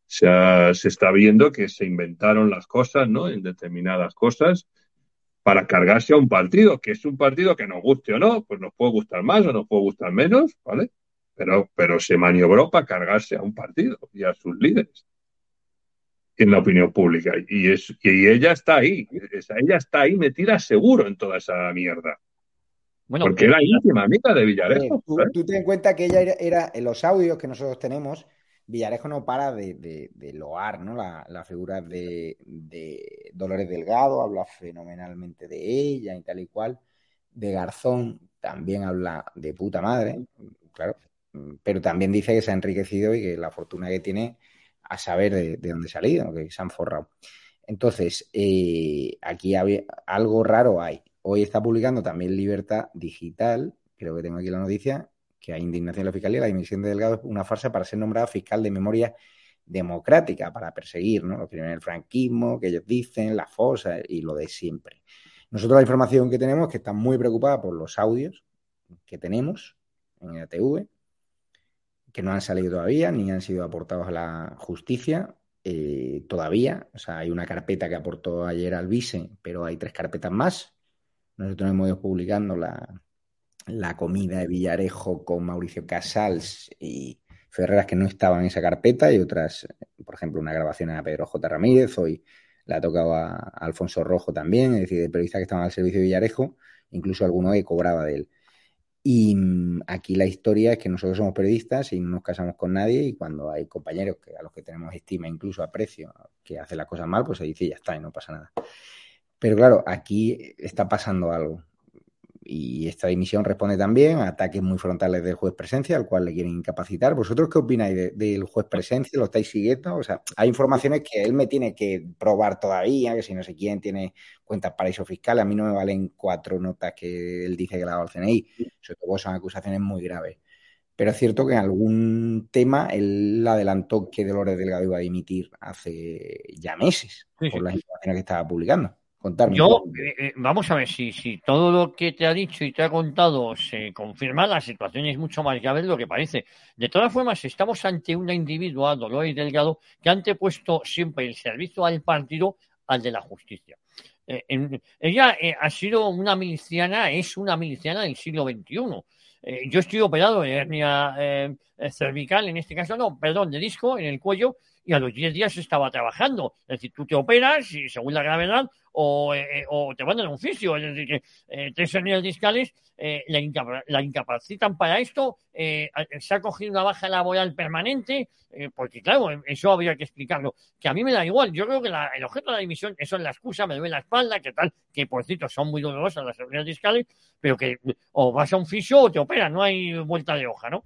se, se está viendo que se inventaron las cosas, ¿no? En determinadas cosas para cargarse a un partido, que es un partido que nos guste o no, pues nos puede gustar más o nos puede gustar menos, ¿vale? Pero, pero se maniobró para cargarse a un partido y a sus líderes en la opinión pública. Y, es, y ella está ahí, ella está ahí metida seguro en toda esa mierda. Bueno, Porque era íntima amiga de Villarejo. tú, tú, ten en cuenta que ella era, en los audios que nosotros tenemos, Villarejo no para de, loar ¿no? la, figura de, Dolores Delgado, habla fenomenalmente de ella y tal y cual. De Garzón también habla de puta madre, claro, pero también dice que se ha enriquecido y que la fortuna que tiene a saber de, dónde ha salido, que se han forrado. Entonces, eh, aquí algo raro hay. Hoy está publicando también Libertad Digital, creo que tengo aquí la noticia, que hay indignación en la fiscalía, la dimisión de Delgado es una farsa para ser nombrado fiscal de memoria democrática, para perseguir ¿no? lo que el franquismo, que ellos dicen, la fosa y lo de siempre. Nosotros la información que tenemos es que están muy preocupada por los audios que tenemos en el ATV, que no han salido todavía ni han sido aportados a la justicia eh, todavía. O sea, hay una carpeta que aportó ayer al vice, pero hay tres carpetas más. Nosotros hemos ido publicando la, la comida de Villarejo con Mauricio Casals y Ferreras que no estaban en esa carpeta y otras, por ejemplo, una grabación a Pedro J. Ramírez, hoy la ha tocado a, Alfonso Rojo también, es decir, de periodistas que estaban al servicio de Villarejo, incluso alguno que cobraba de él. Y mm, aquí la historia es que nosotros somos periodistas y no nos casamos con nadie y cuando hay compañeros que, a los que tenemos estima, incluso aprecio, que hacen las cosas mal, pues se dice ya está y no pasa nada. Pero claro, aquí está pasando algo y esta dimisión responde también a ataques muy frontales del juez presencia, al cual le quieren incapacitar. ¿Vosotros qué opináis del juez presencia? ¿Lo estáis siguiendo? O sea, hay informaciones que él me tiene que probar todavía, que si no sé quién tiene cuentas paraíso fiscal, a mí no me valen cuatro notas que él dice que le ha dado al CNI. Sobre todo son acusaciones muy graves. Pero es cierto que en algún tema él adelantó que Dolores Delgado iba a dimitir hace ya meses por las informaciones que estaba publicando. Yo, eh, eh, vamos a ver, si, si todo lo que te ha dicho y te ha contado se confirma, la situación es mucho más grave de lo que parece. De todas formas, estamos ante una individua, Dolores Delgado, que ha antepuesto siempre el servicio al partido al de la justicia. Eh, ella ha sido una miliciana, es una miliciana del siglo XXI. yo estoy operado de hernia cervical, en este caso, no, perdón, de disco en el cuello, y a los 10 días estaba trabajando. Es decir, tú te operas y según la gravedad o, eh, o te mandan a un fisio. Es decir, que eh, tres hernias discales eh, la, incapacitan para esto. se ha cogido una baja laboral permanente, porque claro, eso habría que explicarlo. Que a mí me da igual. Yo creo que el objeto de la dimisión, eso es la excusa, me duele la espalda, que tal, que por cierto son muy dolorosas las hernias discales, pero que o vas a un fisio o te operan, no hay vuelta de hoja, ¿no?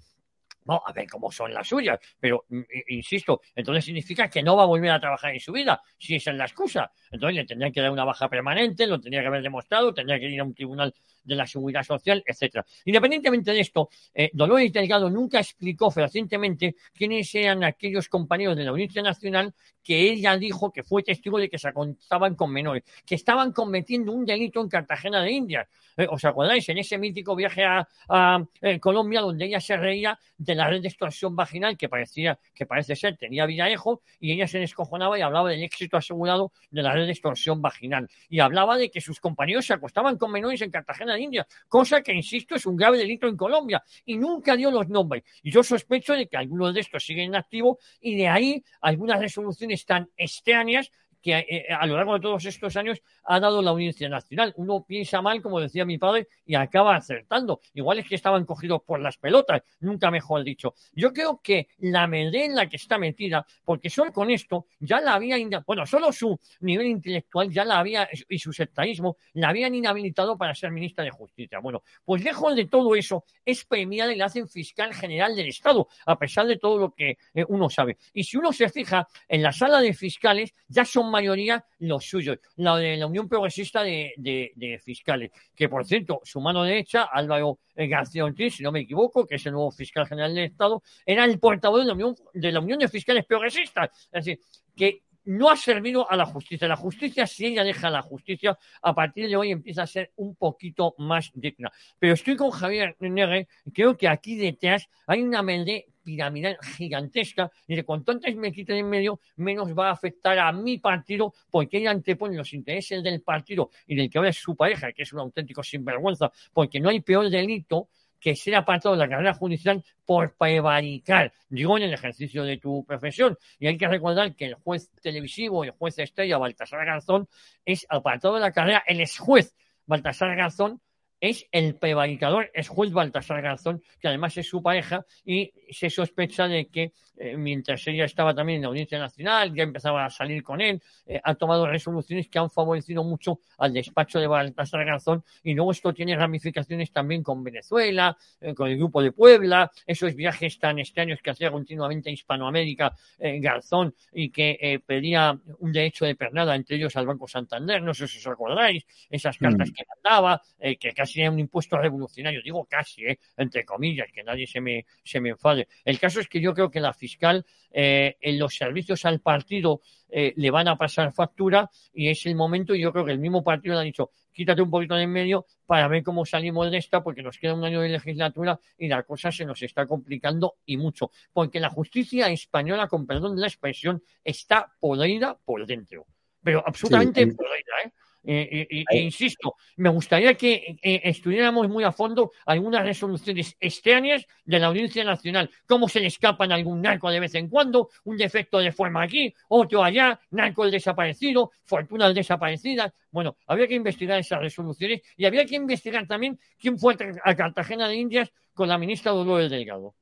No, a ver cómo son las suyas, pero mm, insisto, entonces significa que no va a volver a trabajar en su vida, si esa es la excusa. Entonces le tendrían que dar una baja permanente, lo tendría que haber demostrado, tendría que ir a un tribunal de la seguridad social, etcétera. Independientemente de esto, eh, Dolores Delgado nunca explicó fehacientemente quiénes eran aquellos compañeros de la Audiencia Nacional que ella dijo que fue testigo de que se contaban con menores, que estaban cometiendo un delito en Cartagena de Indias. Eh, ¿Os acordáis? En ese mítico viaje a, eh, Colombia, donde ella se reía de la red de extorsión vaginal que parecía, que parece ser tenía Villarejo, y ella se descojonaba y hablaba del éxito asegurado de la red de extorsión vaginal. Y hablaba de que sus compañeros se acostaban con menores en Cartagena de Indias, cosa que, insisto, es un grave delito en Colombia. Y nunca dio los nombres. Y yo sospecho de que algunos de estos siguen en activo y de ahí algunas resoluciones tan extrañas que eh, eh, a lo largo de todos estos años ha dado la Audiencia Nacional. Uno piensa mal, como decía mi padre, y acaba acertando. Igual es que estaban cogidos por las pelotas, nunca mejor dicho. Yo creo que la medida en la que está metida, porque solo con esto ya la había, bueno, solo su nivel intelectual ya la había, y su sectarismo, la habían inhabilitado para ser ministra de Justicia. Bueno, pues lejos de todo eso, es premiada y la hacen fiscal general del Estado, a pesar de todo lo que eh, uno sabe. Y si uno se fija en la sala de fiscales, ya son mayoría los suyos, la de la Unión Progresista de, Fiscales, que por cierto, su mano derecha, Álvaro García Ortiz, si no me equivoco, que es el nuevo fiscal general del Estado, era el portavoz de la Unión de, la Unión de Fiscales Progresistas. Es decir, que no ha servido a la justicia. La justicia, si ella deja la justicia, a partir de hoy empieza a ser un poquito más digna. Pero estoy con Javier Negre, creo que aquí detrás hay una mente piramidal gigantesca y de cuanto antes me quiten en medio, menos va a afectar a mi partido porque ella antepone los intereses del partido y del que ahora es su pareja, que es un auténtico sinvergüenza, porque no hay peor delito que ser apartado de la carrera judicial por prevaricar, digo, en el ejercicio de tu profesión. Y hay que recordar que el juez televisivo, el juez estrella Baltasar Garzón, es apartado de la carrera, el ex juez Baltasar Garzón es el prevaricador, es juez Baltasar Garzón, que además es su pareja, y se sospecha de que eh, mientras ella estaba también en la Audiencia Nacional, ya empezaba a salir con él, eh, ha tomado resoluciones que han favorecido mucho al despacho de Baltasar Garzón, y luego esto tiene ramificaciones también con Venezuela, eh, con el Grupo de Puebla, esos viajes tan extraños que hacía continuamente a Hispanoamérica Garzón y que pedía un derecho de pernada, entre ellos al Banco Santander, no sé si os acordáis, esas cartas mm. que mandaba, que casi era un impuesto revolucionario, digo casi, entre comillas, que nadie se me, se me enfade. El caso es que yo creo que la fiscal eh, en los servicios al partido eh, le van a pasar factura y es el momento y yo creo que el mismo partido le ha dicho quítate un poquito de en medio para ver cómo salimos de esta porque nos queda un año de legislatura y la cosa se nos está complicando y mucho porque la justicia española con perdón de la expresión está podrida por dentro pero absolutamente podrida ¿eh? Eh, e insisto, me gustaría que eh, estudiáramos muy a fondo algunas resoluciones extrañas de la Audiencia Nacional, cómo se le escapan algún narco de vez en cuando, un defecto de forma aquí, otro allá, narco el desaparecido, fortuna desaparecida. Bueno, habría que investigar esas resoluciones y habría que investigar también quién fue a Cartagena de Indias con la ministra Dolores Delgado.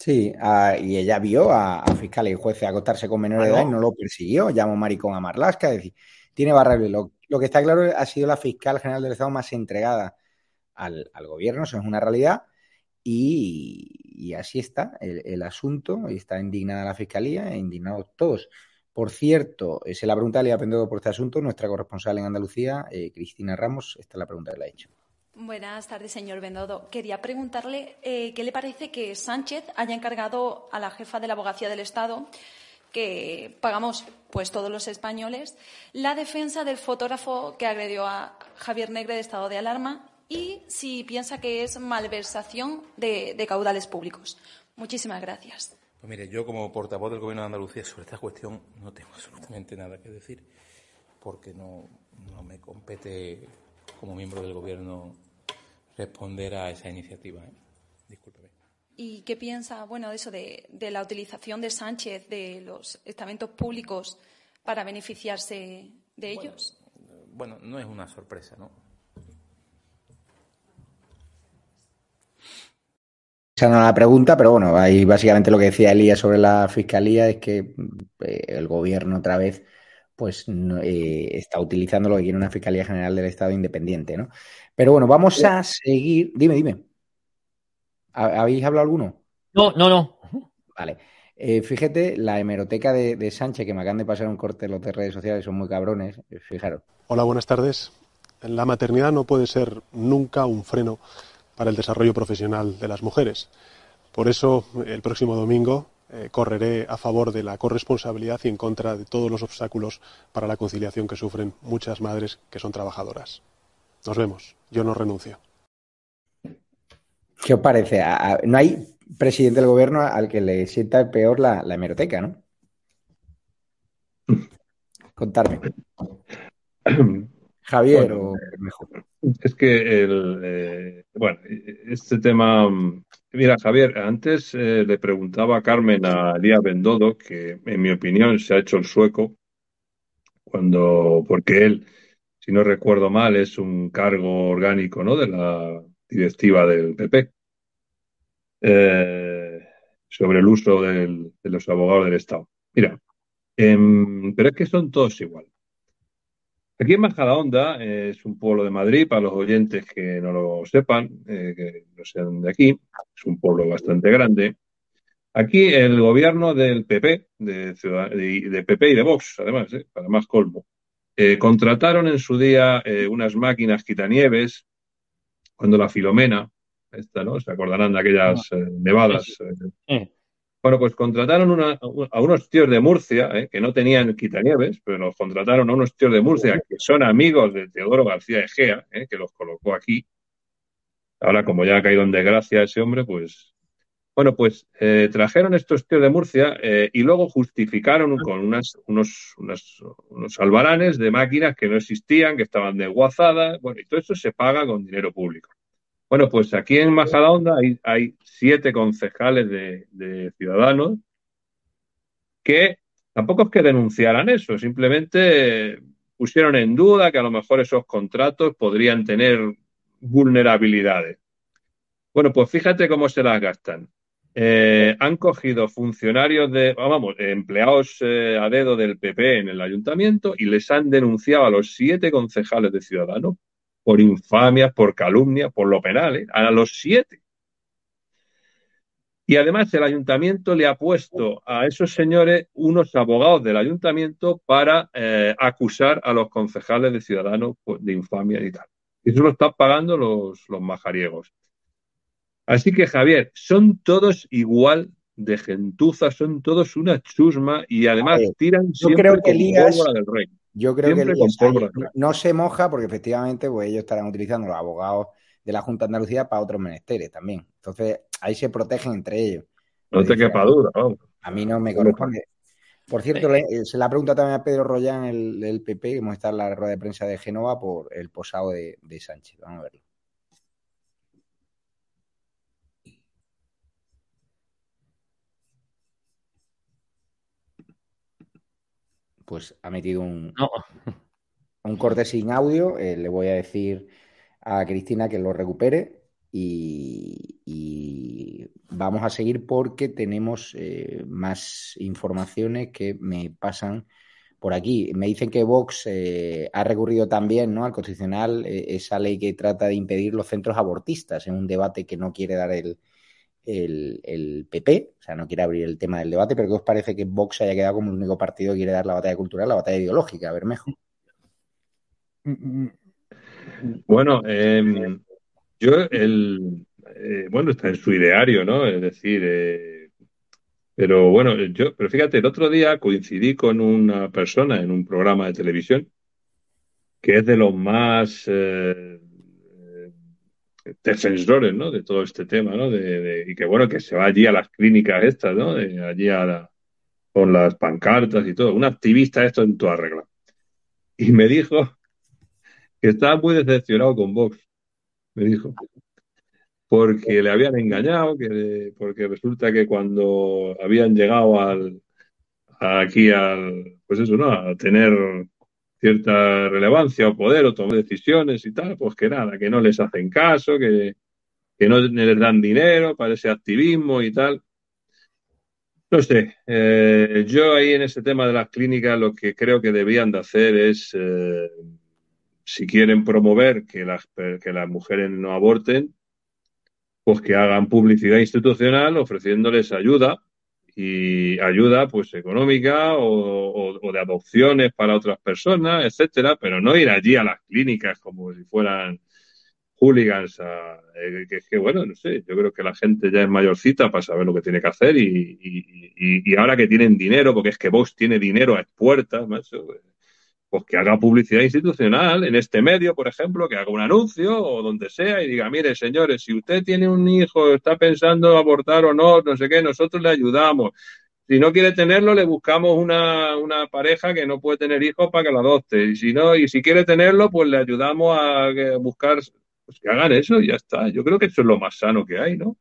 Sí, ah, y ella vio a, fiscales y jueces acostarse con menores de edad y no lo persiguió, llamó maricón a Marlasca, es decir, tiene barra lo, lo, que está claro ha sido la fiscal general del Estado más entregada al, gobierno, eso es una realidad. Y, así está el, asunto, y está indignada la fiscalía e indignados todos. Por cierto, se la pregunta le ha aprendido por este asunto nuestra corresponsal en Andalucía, eh, Cristina Ramos. Esta es la pregunta que le ha hecho. Buenas tardes, señor Bendodo. Quería preguntarle eh, qué le parece que Sánchez haya encargado a la jefa de la abogacía del Estado que pagamos pues todos los españoles, la defensa del fotógrafo que agredió a Javier Negre de estado de alarma y si piensa que es malversación de, caudales públicos. Muchísimas gracias. Pues mire, yo como portavoz del Gobierno de Andalucía sobre esta cuestión no tengo absolutamente nada que decir porque no, me compete como miembro del Gobierno responder a esa iniciativa. ¿eh? Discúlpeme. ¿Y qué piensa, bueno, de eso, de, la utilización de Sánchez de los estamentos públicos para beneficiarse de ellos? Bueno, no es una sorpresa, ¿no? Esa no es la pregunta, pero bueno, ahí básicamente lo que decía Elías sobre la fiscalía es que eh, el gobierno otra vez pues eh, está utilizando lo que quiere una Fiscalía General del Estado independiente, ¿no? Pero bueno, vamos a seguir. Dime, dime. ¿Habéis hablado alguno? No, no, no. Vale. Eh, fíjate, la hemeroteca de, Sánchez, que me acaban de pasar un corte en los de redes sociales, son muy cabrones. Eh, fijaros. Hola, buenas tardes. La maternidad no puede ser nunca un freno para el desarrollo profesional de las mujeres. Por eso, el próximo domingo eh, correré a favor de la corresponsabilidad y en contra de todos los obstáculos para la conciliación que sufren muchas madres que son trabajadoras. Nos vemos. Yo no renuncio. ¿Qué os parece? no hay presidente del gobierno al que le sienta peor la, hemeroteca, ¿no? Contarme. Javier o mejor. Es que el, eh, bueno, este tema, mira Javier, antes eh, le preguntaba a Carmen a Elías Bendodo que en mi opinión se ha hecho el sueco cuando, porque él, si no recuerdo mal, es un cargo orgánico, ¿no? De la directiva del PP eh, sobre el uso de los abogados del Estado. Mira, em, pero es que son todos igual. Aquí en Majadahonda eh, es un pueblo de Madrid, para los oyentes que no lo sepan, eh, que no sean de aquí, es un pueblo bastante grande. Aquí el gobierno del PP, de, de, PP y de Vox, además, para más colmo, contrataron en su día unas máquinas quitanieves cuando la Filomena, esta, ¿no? Se acordarán de aquellas ah. eh, nevadas. Eh. Bueno, pues contrataron a unos tíos de Murcia, eh, que no tenían quitanieves, pero los contrataron a unos tíos de Murcia que son amigos de Teodoro García Egea, que los colocó aquí. Ahora, como ya ha caído en desgracia ese hombre, pues Bueno, pues eh, trajeron estos tíos de Murcia eh, y luego justificaron con unas, unos, unas, unos albaranes de máquinas que no existían, que estaban desguazadas, bueno, y todo eso se paga con dinero público. Bueno, pues aquí en Majadahonda hay, hay siete concejales de, Ciudadanos que tampoco es que denunciaran eso, simplemente pusieron en duda que a lo mejor esos contratos podrían tener vulnerabilidades. Bueno, pues fíjate cómo se las gastan. Eh, han cogido funcionarios de, vamos, empleados eh, a dedo del PP en el ayuntamiento y les han denunciado a los siete concejales de Ciudadanos por infamias, por calumnias, por lo penal, ¿eh? a los siete. Y además el ayuntamiento le ha puesto a esos señores unos abogados del ayuntamiento para eh, acusar a los concejales de Ciudadanos pues, de infamia y tal. Y eso lo están pagando los, los majariegos. Así que, Javier, son todos igual de gentuza, son todos una chusma y además ver, tiran yo siempre creo que Elías- del rey. Yo creo Siempre que no se moja porque efectivamente pues, ellos estarán utilizando los abogados de la Junta de Andalucía para otros menesteres también. Entonces, ahí se protegen entre ellos. No te quepa duda, vamos. A mí no me corresponde. Por cierto, le- eh, se la pregunta también a Pedro Rollán, el, del PP, que hemos estado en la rueda de prensa de Génova por el posado de, de Sánchez. Vamos a verlo. Pues ha metido un, un corte sin audio. eh, le voy a decir a Cristina que lo recupere y, y vamos a seguir porque tenemos eh, más informaciones que me pasan por aquí. Me dicen que Vox eh, ha recurrido también ¿no? al Constitucional eh, esa ley que trata de impedir los centros abortistas en un debate que no quiere dar el, el, PP, o sea, no quiere abrir el tema del debate, pero ¿qué os parece que Vox haya quedado como el único partido que quiere dar la batalla cultural, la batalla ideológica? Bermejo. Bueno, eh, yo, el, eh, bueno, está en su ideario, ¿no? Es decir, eh, pero bueno, yo, pero fíjate, el otro día coincidí con una persona en un programa de televisión que es de los más eh, defensores, ¿no? De todo este tema, ¿no? De, y que bueno, que se va allí a las clínicas estas, ¿no? De allí a con las pancartas y todo. Un activista esto en toda regla. Y me dijo que estaba muy decepcionado con Vox. Me dijo. Porque le habían engañado, que, porque resulta que cuando habían llegado al, aquí al, pues eso, ¿no? A tener cierta relevancia o poder o tomar decisiones y tal, pues que nada, que no les hacen caso, que, que no les dan dinero para ese activismo y tal. No sé, eh, yo ahí en ese tema de las clínicas lo que creo que debían de hacer es, eh, si quieren promover que las, que las mujeres no aborten, pues que hagan publicidad institucional ofreciéndoles ayuda y ayuda pues económica o, o- de adopciones para otras personas, etcétera, pero no ir allí a las clínicas como si fueran hooligans, a- eh, que, que, bueno, no sé, yo creo que la gente ya es mayorcita para saber lo que tiene que hacer y, y- y- ahora que tienen dinero, porque es que Vox tiene dinero a puertas, macho, pues que haga publicidad institucional en este medio, por ejemplo, que haga un anuncio o donde sea y diga, mire, señores, si usted tiene un hijo, está pensando abortar o no, no sé qué, nosotros le ayudamos. Si no quiere tenerlo, le buscamos una, una pareja que no puede tener hijos para que lo adopte. Y si no, y si quiere tenerlo, pues le ayudamos a que- buscar, pues que hagan eso y ya está. Yo creo que eso es lo más sano que hay, ¿no?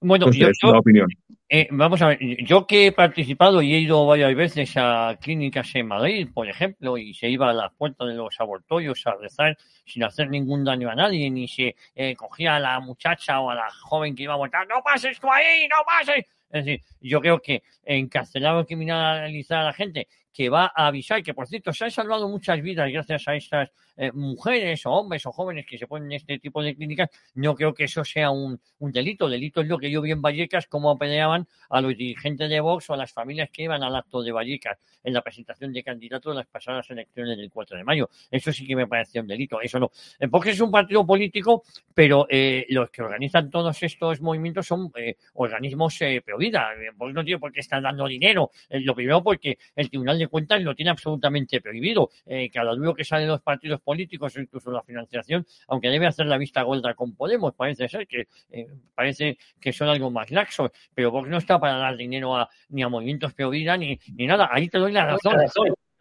Bueno, yo, es una opinión. Eh, vamos a ver, yo que he participado y he ido varias veces a clínicas en Madrid, por ejemplo, y se iba a las puertas de los abortorios a rezar sin hacer ningún daño a nadie, ni se eh, cogía a la muchacha o a la joven que iba a abortar, no pases tú ahí, no pases. Es decir, yo creo que encarcelar o criminalizar a la gente que va a avisar, que por cierto se han salvado muchas vidas gracias a estas eh, mujeres o hombres o jóvenes que se ponen en este tipo de clínicas, no creo que eso sea un, un delito. Delito es lo que yo vi en Vallecas, cómo apedreaban a los dirigentes de Vox o a las familias que iban al acto de Vallecas en la presentación de candidatos en las pasadas elecciones del 4 de mayo. Eso sí que me parece un delito. Eso no. Eh, Vox es un partido político, pero eh, los que organizan todos estos movimientos son eh, organismos eh, pro vida. Eh, Vox no tiene por qué estar dando dinero. Eh, lo primero porque el Tribunal de de Cuentas lo tiene absolutamente prohibido. Cada uno que sale de los partidos políticos, incluso la financiación, aunque debe hacer la vista gorda con Podemos, parece ser que eh, parece que son algo más laxos, pero Vox no está para dar dinero a, ni a movimientos Peovida ni, ni nada. Ahí te doy la razón.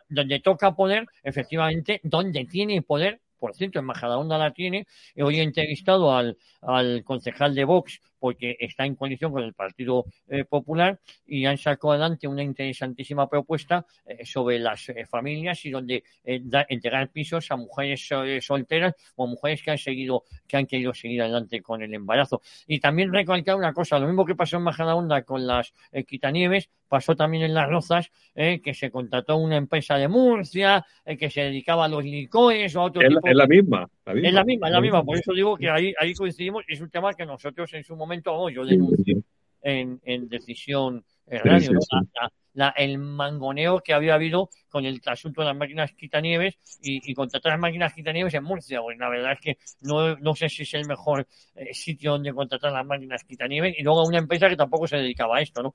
Donde toca poder, efectivamente, donde tiene poder por cierto, en Majadahonda la tiene. Hoy he entrevistado al, al concejal de Vox porque está en coalición con el Partido eh, Popular y han sacado adelante una interesantísima propuesta eh, sobre las eh, familias y donde entregar pisos a mujeres solteras o mujeres que han seguido, que han querido seguir adelante con el embarazo. Y también recalcar una cosa, lo mismo que pasó en Majadahonda con las quitanieves, pasó también en Las Rozas, que se contrató una empresa de Murcia, que se dedicaba a los licores o a otro es, tipo. Es la misma. La misma. Es la misma, es la misma. Por eso digo que ahí, ahí coincidimos. Es un tema que nosotros en su momento, yo denuncio en, en decisión eh, radio, sí, ¿no? sí. La- la- el mangoneo que había habido con el asunto de las máquinas quitanieves y, y contratar las máquinas quitanieves en Murcia. Pues la verdad es que no, no sé si es el mejor eh, sitio donde contratar las máquinas quitanieves y luego una empresa que tampoco se dedicaba a esto, ¿no?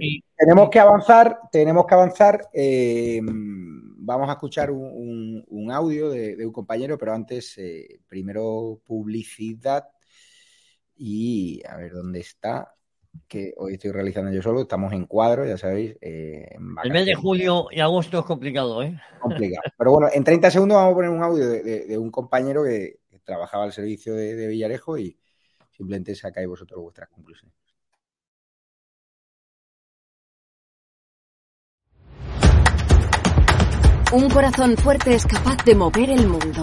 Y, Tenemos que avanzar, tenemos que avanzar. eh, vamos a escuchar un, un- un audio de, de un compañero, pero antes, eh, primero publicidad y a ver dónde está, que hoy estoy realizando yo solo, estamos en cuadro, ya sabéis. eh, en el mes de julio y agosto es complicado, ¿eh? complicado. Pero bueno, en 30 segundos vamos a poner un audio de, de- de un compañero que, que trabajaba al servicio de, de Villarejo y simplemente sacáis vosotros vuestras conclusiones. Un corazón fuerte es capaz de mover el mundo.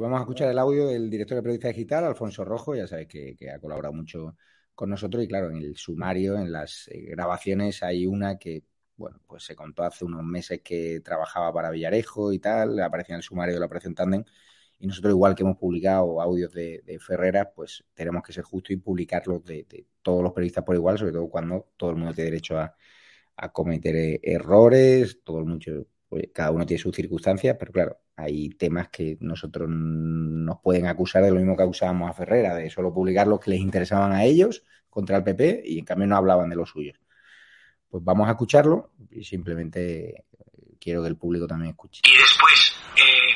Vamos a escuchar el audio del director de Periodista Digital, Alfonso Rojo, ya sabéis que, ha colaborado mucho con nosotros y claro, en el sumario, en las eh, grabaciones hay una que, bueno, pues se contó hace unos meses que trabajaba para Villarejo y tal, aparecía en el sumario de la Operación Tandem y nosotros igual que hemos publicado audios de, Ferreras, pues tenemos que ser justos y publicarlos de, todos los periodistas por igual, sobre todo cuando todo el mundo tiene derecho a, a cometer eh, errores, todo el mundo, pues, cada uno tiene sus circunstancias, pero claro, hay temas que nosotros nos pueden acusar de lo mismo que acusábamos a Ferrera, de solo publicar los que les interesaban a ellos contra el PP y en cambio no hablaban de los suyos. Pues vamos a escucharlo y simplemente quiero que el público también escuche. Y después eh,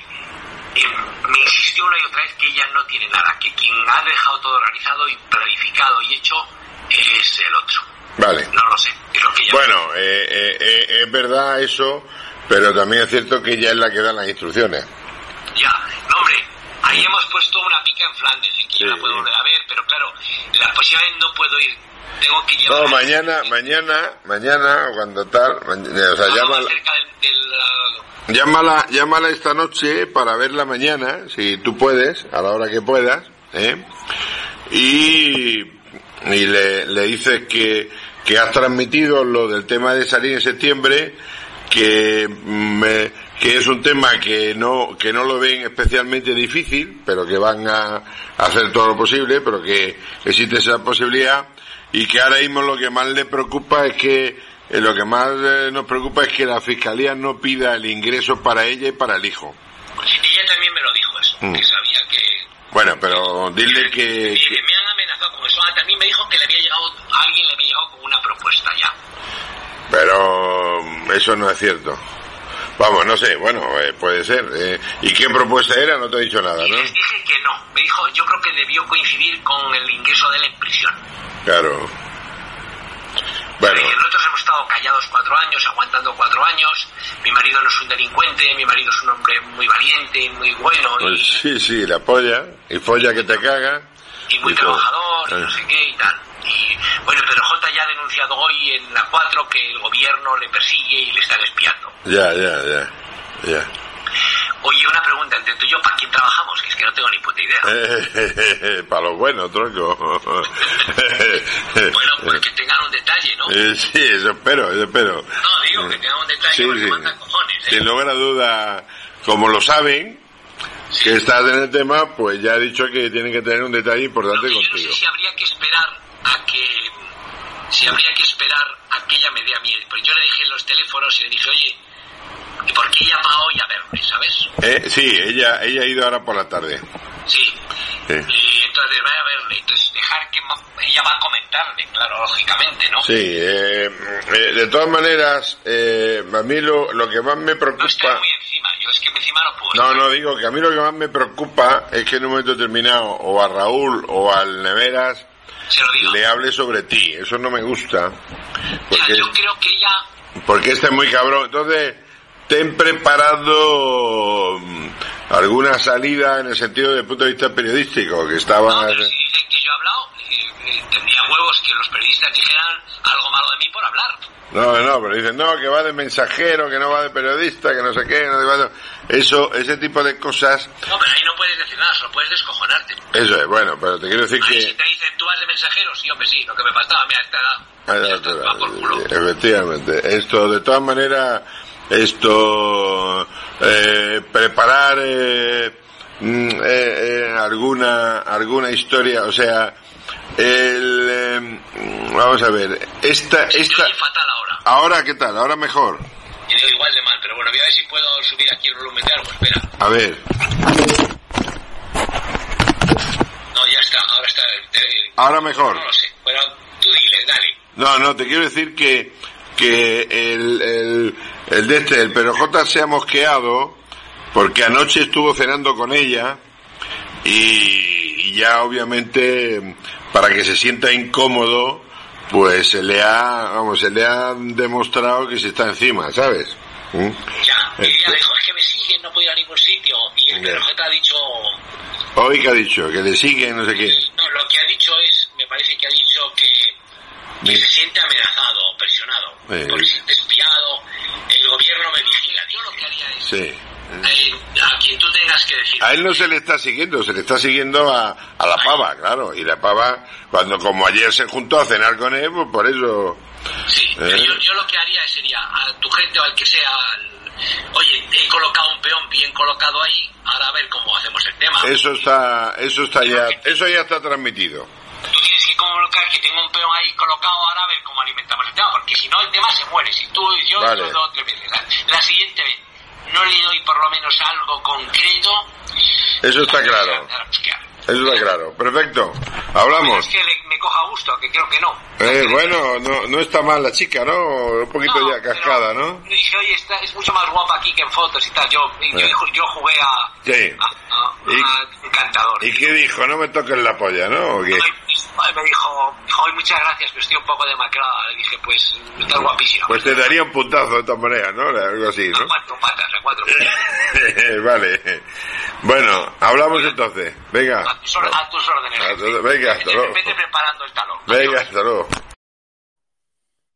eh, me insistió una y otra vez que ella no tiene nada, que quien ha dejado todo organizado y planificado y hecho es el otro. Vale. No lo sé, lo que ella Bueno, eh, eh, eh, es verdad eso, pero también es cierto que ella es la que da las instrucciones. Ya, no, hombre, ahí hemos puesto una pica en Flandes, que yo la puedo volver a ver, pero claro, la próxima vez no puedo ir, tengo que llevar... No, mañana, mañana, mañana, cuando tal, mañana, o sea, cerca del, del, llámala, llámala esta noche para verla mañana, si tú puedes, a la hora que puedas, ¿eh? Y, y le, le dices que, que has transmitido lo del tema de salir en septiembre, que me, que es un tema que no, que no lo ven especialmente difícil, pero que van a, a hacer todo lo posible, pero que existe esa posibilidad y que ahora mismo lo que más le preocupa es que eh, lo que más eh, nos preocupa es que la fiscalía no pida el ingreso para ella y para el hijo. Ella también me lo dijo eso, Mm. que sabía que, Bueno, pero dile que, que me han amenazado con eso. Ah, también me dijo que le había llegado, a alguien le había llegado con una propuesta ya. pero eso no es cierto. Vamos, no sé, bueno, eh, puede ser. eh, ¿Y qué propuesta era? No te he dicho nada, ¿no? Les dije que no. Me dijo, yo creo que debió coincidir con el ingreso de él en prisión. Claro. Bueno, Eh, Nosotros hemos estado callados cuatro años, aguantando cuatro años. Mi marido no es un delincuente, mi marido es un hombre muy valiente, muy bueno y- pues sí, sí, la polla, y folla que te caga. y, muy y trabajador, y no Eh, sé qué y tal. Y bueno, pero J ya ha denunciado hoy en la 4 que el gobierno le persigue y le están espiando. Ya, ya, ya, ya. Oye, una pregunta entre tú y yo, ¿para quién trabajamos? Que es que no tengo ni puta idea. para los buenos, tronco. Bueno, pues que tengan un detalle, ¿no? Sí, eso espero, eso espero. No, digo que tengan un detalle Sí, sí. manda cojones, ¿eh? Sin lugar a duda, como lo saben, que estás en el tema, pues ya ha dicho que tiene que tener un detalle importante Yo no contigo. sé si habría que esperar a que si habría que esperar a que ella me dé a mí. Pues yo le dejé los teléfonos y le dije, oye, ¿y por qué ella va hoy a verme, sabes? Eh, sí, ella, ella ha ido ahora por la tarde. Sí. Sí. Y entonces vaya a verle. Entonces dejar que ella va a comentarme, claro, lógicamente, ¿no? Sí, eh, eh, de todas maneras, eh, a mí lo, lo que más me preocupa... Encima, yo es que encima no puedo. No, no, digo que a mí lo que más me preocupa es que en un momento determinado o a Raúl o al Neveras le hable sobre ti. Eso no me gusta. Porque, Yo creo que ella porque este es muy cabrón. Entonces, ten preparado mm, alguna salida en el sentido del punto de vista periodístico, que estaba... que yo he hablado, eh, tendría huevos que los periodistas dijeran algo malo de mí por hablar. No, no, pero dicen, no, que va de mensajero, que no va de periodista, que no sé qué, no sé cuánto. Eso, ese tipo de cosas, No, pero ahí no puedes decir nada, solo puedes descojonarte. eso es, bueno, pero te quiero decir Ahí que... si te dicen, tú vas de mensajero, sí, hombre, sí, lo que me faltaba, mira, esta edad. Ah, no, pero, Efectivamente. Esto, de todas maneras, esto, eh, preparar eh, mm, eh, eh, alguna, alguna historia, o sea, el, eh, vamos a ver, esta, esta, ahora qué tal, ahora mejor, Yo igual de mal, pero bueno, voy a ver si puedo subir aquí el volumen de algo, espera. a ver, No, ya está, ahora está. el- el- ahora mejor. No lo sé, pero tú dile, dale. No, no, te quiero decir que, que el, el, el de este, el PRJ se ha mosqueado porque anoche estuvo cenando con ella y, y ya obviamente para que se sienta incómodo pues se le ha, vamos, se le ha demostrado que se está encima, ¿sabes? ¿Mm? Ya, y ella dijo, es que me siguen, no puedo ir a ningún sitio. Y el. PRJ ha dicho, Hoy que ha dicho, que le siguen, no sé qué. no, lo que ha dicho es, me parece que ha dicho que, que se siente amenazado, presionado, Eh, porque se siente espiado, el gobierno me vigila. Yo lo que haría es, sí. A quien tú tengas que decir, A él no se le está siguiendo, se le está siguiendo a, a la pava, claro. Y la pava, cuando como ayer se juntó a cenar con él, pues por eso... Pero ¿eh? yo, yo lo que haría sería a tu gente o al que sea, oye, he colocado un peón bien colocado ahí, ahora a ver cómo hacemos el tema. Eso está, eso está ya, eso ya está transmitido. Tú tienes que colocar que tengo un peón ahí colocado, ahora a ver cómo alimentamos el tema, porque si no el tema se muere. Si tú y yo Vale. lo doy tres veces. La, la siguiente vez no le doy por lo menos algo concreto, Eso está claro. Eso está claro. Perfecto. Hablamos. es que le- me coja gusto, que creo que no. Eh, bueno, no, no está mal la chica, ¿no? Un poquito No, ya cascada, ¿no? Y dije, oye, está, es mucho más guapa aquí que en fotos y tal. Yo, y yo, Eh. yo jugué a, Sí. a encantador. ¿Y qué dijo? No me toques la polla, ¿no? ¿O qué? Ay, Me dijo, "Ay, muchas gracias, pero estoy un poco demacrada. Le dije, pues, estás guapísima. Pues te daría un puntazo de todas maneras, ¿no? Algo así, ¿no? Cuatro patas, a cuatro. vale. Bueno, hablamos entonces. Venga. A tus, or- a tus órdenes. A venga, hasta Vete, luego. vete preparando el talón. Venga, hasta luego.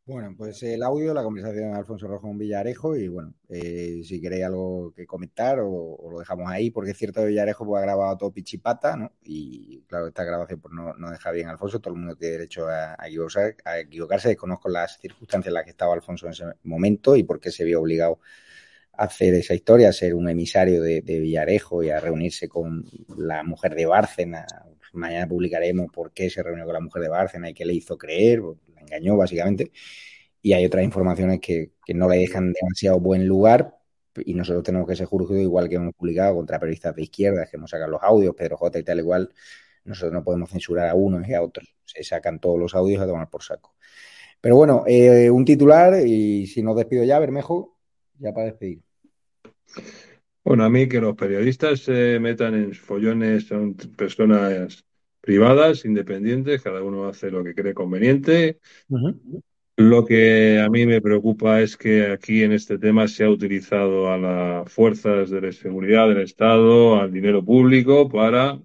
Bueno, pues el audio, la conversación de Alfonso Rojo con Villarejo y bueno, eh, si queréis algo que comentar o, o lo dejamos ahí, porque es cierto que Villarejo pues, ha grabado todo pichipata, ¿no? Y claro, esta grabación pues, no, no deja bien a Alfonso, todo el mundo tiene derecho a, a equivocarse, a equivocarse, desconozco las circunstancias en las que estaba Alfonso en ese momento y por qué se vio obligado hacer esa historia, ser un emisario de, Villarejo y a reunirse con la mujer de Bárcena. Mañana publicaremos por qué se reunió con la mujer de Bárcena y qué le hizo creer, pues, la engañó básicamente y hay otras informaciones que, que no le dejan demasiado buen lugar y nosotros tenemos que ser juzgados igual que hemos publicado contra periodistas de izquierda, que hemos sacado los audios, Pedro J y tal igual, nosotros no podemos censurar a unos y a otros, se sacan todos los audios a tomar por saco. Pero bueno, eh, un titular y si nos despido ya, Bermejo, ya para despedir. Bueno, a mí que los periodistas se metan en follones son personas privadas, independientes, cada uno hace lo que cree conveniente. Lo que a mí me preocupa es que aquí en este tema se ha utilizado a las fuerzas de la seguridad del Estado, al dinero público, para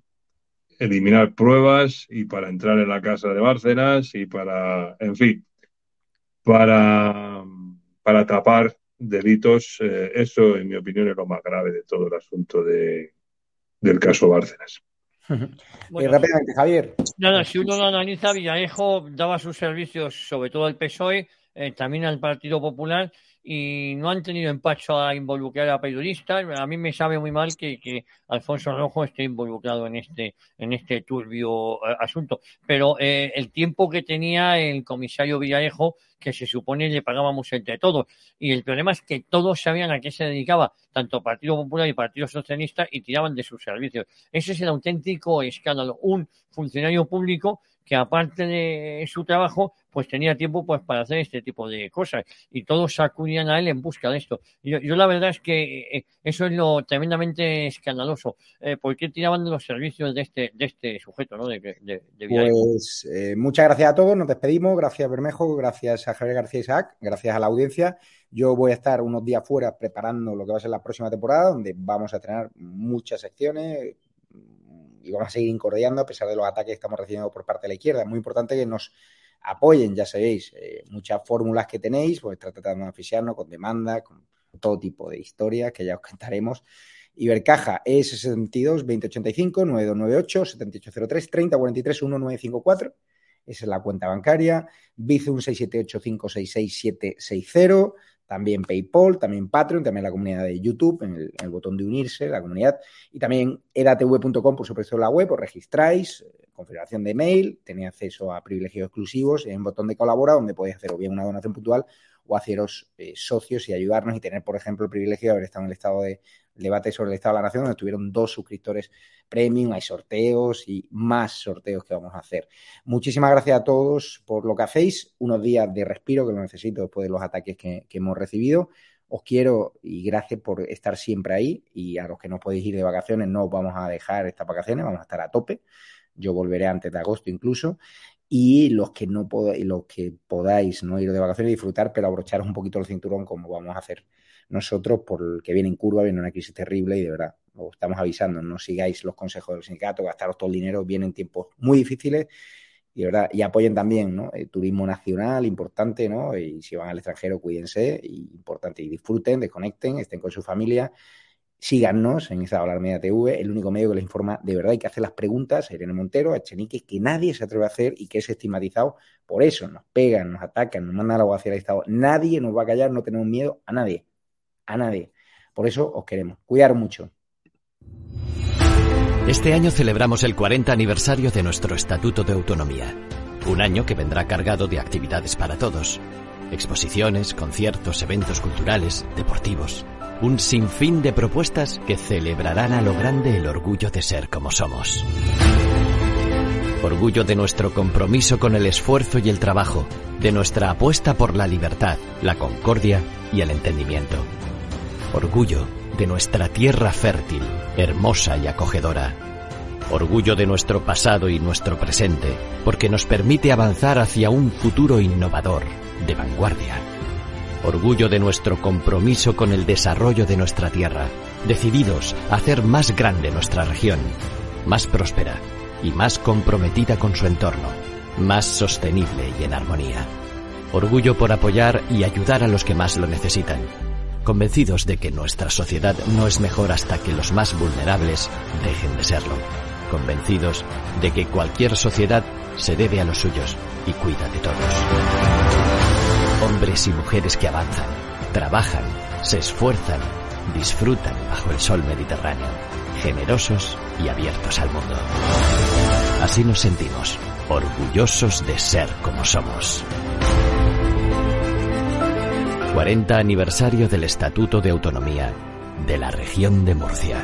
eliminar pruebas y para entrar en la casa de Bárcenas y para, en fin, para, para tapar delitos. Eh, eso, en mi opinión, es lo más grave de todo el asunto de, del caso Bárcenas. Eh, rápidamente, Javier. Nada, si uno lo analiza, Villarejo daba sus servicios sobre todo al PSOE, eh, también al Partido Popular, y no han tenido empacho a involucrar a periodistas. A mí me sabe muy mal que, que Alfonso Rojo esté involucrado en este, en este turbio eh, asunto. Pero eh, el tiempo que tenía el comisario Villarejo, que se supone le pagábamos entre todos. Y el problema es que todos sabían a qué se dedicaba, tanto Partido Popular y Partido Socialista, y tiraban de sus servicios. Ese es el auténtico escándalo. Un funcionario público que aparte de su trabajo, pues tenía tiempo pues para hacer este tipo de cosas y todos acudían a él en busca de esto. Yo, yo la verdad es que eh, eso es lo tremendamente escandaloso. Eh, ¿Por qué tiraban los servicios de este, de este sujeto, ¿no? De, de, de pues eh, muchas gracias a todos, nos despedimos. Gracias Bermejo, gracias a Javier García Isaac, gracias a la audiencia. Yo voy a estar unos días fuera preparando lo que va a ser la próxima temporada, donde vamos a tener muchas secciones, y vamos a seguir incordiando a pesar de los ataques que estamos recibiendo por parte de la izquierda. Es muy importante que nos apoyen, ya sabéis, eh, muchas fórmulas que tenéis, pues tratando de oficiarnos con demanda, con todo tipo de historias que ya os contaremos. Ibercaja es 62 2085 9298 7803 3043 1954. Esa es la cuenta bancaria. Bizum 678 566 760 también PayPal, también Patreon, también la comunidad de YouTube, en el, botón de unirse, la comunidad, y también edatv.com, por supuesto, la web, os registráis, configuración de mail, tenéis acceso a privilegios exclusivos en el botón de colabora, donde podéis hacer o bien una donación puntual o haceros eh, socios y ayudarnos y tener, por ejemplo, el privilegio de haber estado en el estado de debate sobre el Estado de la Nación, donde tuvieron dos suscriptores premium, hay sorteos y más sorteos que vamos a hacer. Muchísimas gracias a todos por lo que hacéis, unos días de respiro que lo necesito después de los ataques que, que hemos recibido. Os quiero y gracias por estar siempre ahí y a los que no podéis ir de vacaciones no os vamos a dejar estas vacaciones, vamos a estar a tope. Yo volveré antes de agosto incluso y los que no podáis, los que podáis no ir de vacaciones y disfrutar, pero abrocharos un poquito el cinturón como vamos a hacer nosotros por el que viene en curva, viene una crisis terrible y de verdad, os estamos avisando, no sigáis los consejos del sindicato, gastaros todo el dinero, vienen tiempos muy difíciles y verdad, y apoyen también, ¿no? El turismo nacional, importante, ¿no? Y si van al extranjero, cuídense, y importante, y disfruten, desconecten, estén con su familia, síganos en esa Hablar Media TV, el único medio que les informa de verdad y que hace las preguntas a Irene Montero, a Chenique, que nadie se atreve a hacer y que es estigmatizado. Por eso nos pegan, nos atacan, nos mandan a la hacia el Estado. Nadie nos va a callar, no tenemos miedo a nadie a nadie. Por eso os queremos. Cuidar mucho. Este año celebramos el 40 aniversario de nuestro Estatuto de Autonomía. Un año que vendrá cargado de actividades para todos. Exposiciones, conciertos, eventos culturales, deportivos. Un sinfín de propuestas que celebrarán a lo grande el orgullo de ser como somos. Orgullo de nuestro compromiso con el esfuerzo y el trabajo, de nuestra apuesta por la libertad, la concordia y el entendimiento Orgullo de nuestra tierra fértil, hermosa y acogedora. Orgullo de nuestro pasado y nuestro presente, porque nos permite avanzar hacia un futuro innovador, de vanguardia. Orgullo de nuestro compromiso con el desarrollo de nuestra tierra, decididos a hacer más grande nuestra región, más próspera y más comprometida con su entorno, más sostenible y en armonía. Orgullo por apoyar y ayudar a los que más lo necesitan convencidos de que nuestra sociedad no es mejor hasta que los más vulnerables dejen de serlo, convencidos de que cualquier sociedad se debe a los suyos y cuida de todos. Hombres y mujeres que avanzan, trabajan, se esfuerzan, disfrutan bajo el sol mediterráneo, generosos y abiertos al mundo. Así nos sentimos, orgullosos de ser como somos. 40 aniversario del Estatuto de Autonomía de la región de Murcia.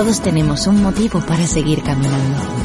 Todos tenemos un motivo para seguir caminando.